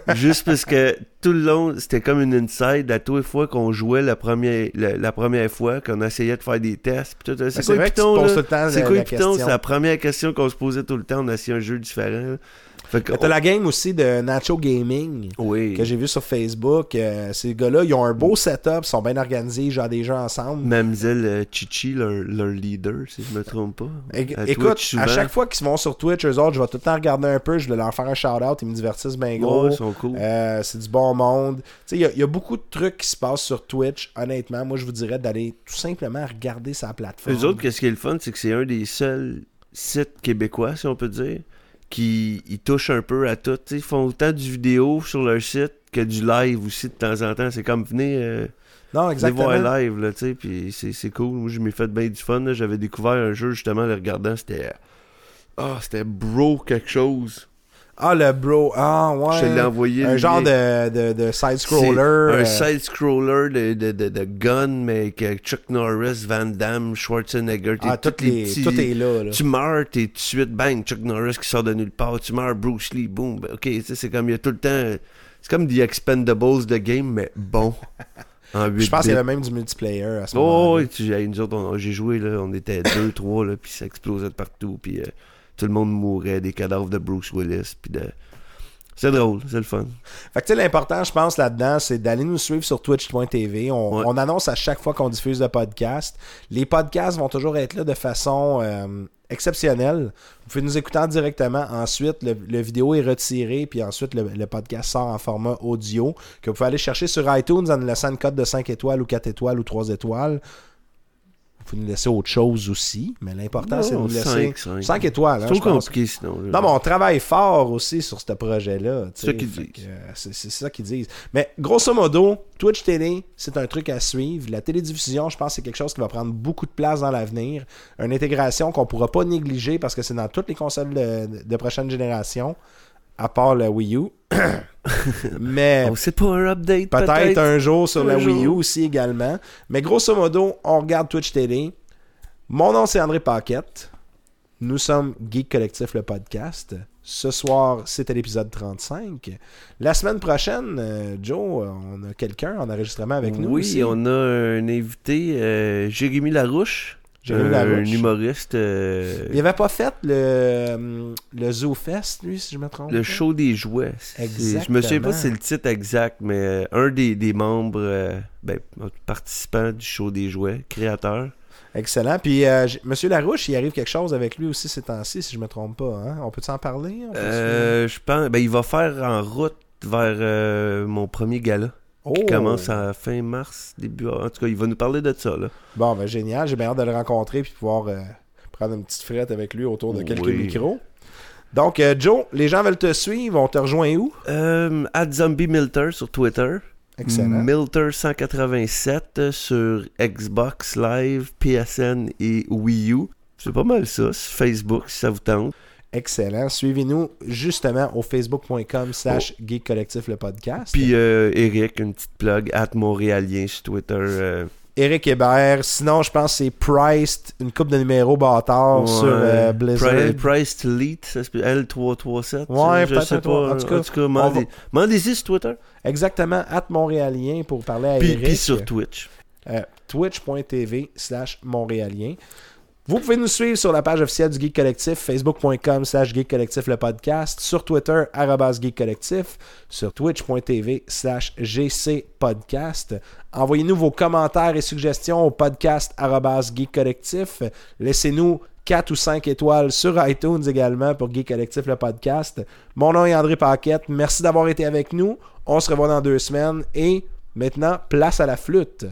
Juste parce que tout le long, c'était comme une inside à toutes les fois qu'on jouait la première, la, la première fois, qu'on essayait de faire des tests. Ben, c'est quoi Python, C'est la- quoi Python? C'est la première question qu'on se posait tout le temps. On essayait un jeu différent. là. T'as la game aussi de Nacho Gaming oui. que j'ai vu sur Facebook. Euh, ces gars-là, ils ont un beau setup, ils sont bien organisés, ils jouent à des jeux ensemble. Mademoiselle euh, Chichi, leur, leur leader, si je me trompe pas. É- À Écoute, Twitch, à chaque fois qu'ils vont sur Twitch, eux autres, je vais tout le temps regarder un peu, je vais leur faire un shout-out, ils me divertissent bien gros. Ouais, ils sont cool. Euh, c'est du bon monde. Tu sais, il y y, a beaucoup de trucs qui se passent sur Twitch. Honnêtement, moi, je vous dirais d'aller tout simplement regarder sa plateforme. Eux autres, qu'est-ce qui est le fun, c'est que c'est un des seuls sites québécois, si on peut dire, qui ils touchent un peu à tout. T'sais, ils font autant du vidéo sur leur site que du live aussi de temps en temps. C'est comme venez, euh, non, venez exactement. voir live, là, puis c'est, c'est cool. Moi, je m'ai fait bien du fun. J'avais découvert un jeu, justement, le regardant, c'était... Ah, c'était bro quelque chose. Ah, le bro. Ah, ouais. Je l'ai envoyé. Un genre de, de, de side-scroller. Un euh, side-scroller de, de, de, de gun, mais avec Chuck Norris, Van Damme, Schwarzenegger. ah, tout, les, petits- tout est là. là. Tu meurs, t'es tout de suite, bang, Chuck Norris qui sort de nulle part. Tu meurs, Bruce Lee, boom. Ben, ok, c'est comme, il y a tout le temps. C'est comme The Expendables de game, mais bon. En 8 Je pense qu'il y avait même du multiplayer à ce Oh, moment-là. oui, tu, hey, nous autres, j'ai joué, là, on était deux, trois, là, puis ça explosait de partout, puis euh, tout le monde mourait, des cadavres de Bruce Willis, puis de... C'est drôle, c'est le fun. Fait que l'important, je pense, là-dedans, c'est d'aller nous suivre sur twitch.tv. On, Ouais. on annonce à chaque fois qu'on diffuse le podcast. Les podcasts vont toujours être là de façon euh, exceptionnelle. Vous pouvez nous écouter en directement. Ensuite, le, le vidéo est retiré, puis ensuite, le, le podcast sort en format audio que vous pouvez aller chercher sur iTunes en laissant une cote de 5 étoiles ou 4 étoiles ou 3 étoiles. Vous nous laisser autre chose aussi, mais l'important, c'est de nous laisser 5, 5. 5 étoiles. hein, C'est trop compliqué, sinon. là. Non, mais on travaille fort aussi sur ce projet-là. C'est ça qu'ils disent. euh, C'est ça qu'ils disent. Mais grosso modo, Twitch Télé, c'est un truc à suivre. La télédiffusion, je pense que c'est quelque chose qui va prendre beaucoup de place dans l'avenir. Une intégration qu'on pourra pas négliger parce que c'est dans toutes les consoles de, de prochaine génération, à part le Wii U. Mais On sait pas un update, peut-être un jour sur la Wii U aussi également. Mais grosso modo, on regarde Twitch TV. Mon nom, c'est André Paquette. Nous sommes Geek Collectif, le podcast. Ce soir, c'était l'épisode 35. La semaine prochaine, euh, Joe, on a quelqu'un en enregistrement avec nous. Oui, on a un invité, euh, Jérémy Larouche. Jérémy un, humoriste. euh, Il avait pas fait le, le Zoo Fest, lui, si je me trompe. le show des jouets. Exactement. Je me souviens pas si c'est le titre exact, mais euh, un des, des membres, euh, ben, participants du show des jouets, créateur. Excellent. Puis, euh, Monsieur Larouche, il arrive quelque chose avec lui aussi ces temps-ci, si je me trompe pas. Hein? On peut s'en parler? On peut Euh, je pense, ben, il va faire en route vers euh, mon premier gala. Oh! qui commence à fin mars, début. En tout cas, il va nous parler de ça. Là. Bon, ben génial. J'ai bien hâte de le rencontrer puis de pouvoir euh, prendre une petite frette avec lui autour de quelques micros. Donc, euh, Joe, les gens veulent te suivre. On te rejoint où? Euh, at Zombie Milter sur Twitter. Excellent. Milter187 sur Xbox Live, PSN et Wii U. C'est pas mal ça. Sur Facebook, si ça vous tente. Excellent. Suivez-nous justement au facebook.com slash geek collectif le podcast. Puis euh, Eric, une petite plug, at Montréalien sur Twitter. euh, Eric Hébert. Sinon, je pense que c'est Priced, une coupe de numéros bâtards ouais. sur euh, Blizzard. Pri- Price to Lead, ça se peut- L337. Ouais, je sais pas. En tout cas, en tout cas, mandez-y sur Twitter. Exactement, at Montréalien pour parler à Puis, Eric. puis sur Twitch. euh, twitch.tv slash montréalien. Vous pouvez nous suivre sur la page officielle du Geek Collectif, facebook.com slash Geek Collectif le podcast, sur Twitter, arrobas Geek Collectif, sur twitch.tv slash. Envoyez-nous vos commentaires et suggestions au podcast arrobas Geek Collectif. Laissez-nous 4 ou 5 étoiles sur iTunes également pour Geek Collectif le podcast. Mon nom est André Paquette. Merci d'avoir été avec nous. On se revoit dans deux semaines et maintenant, place à la flûte.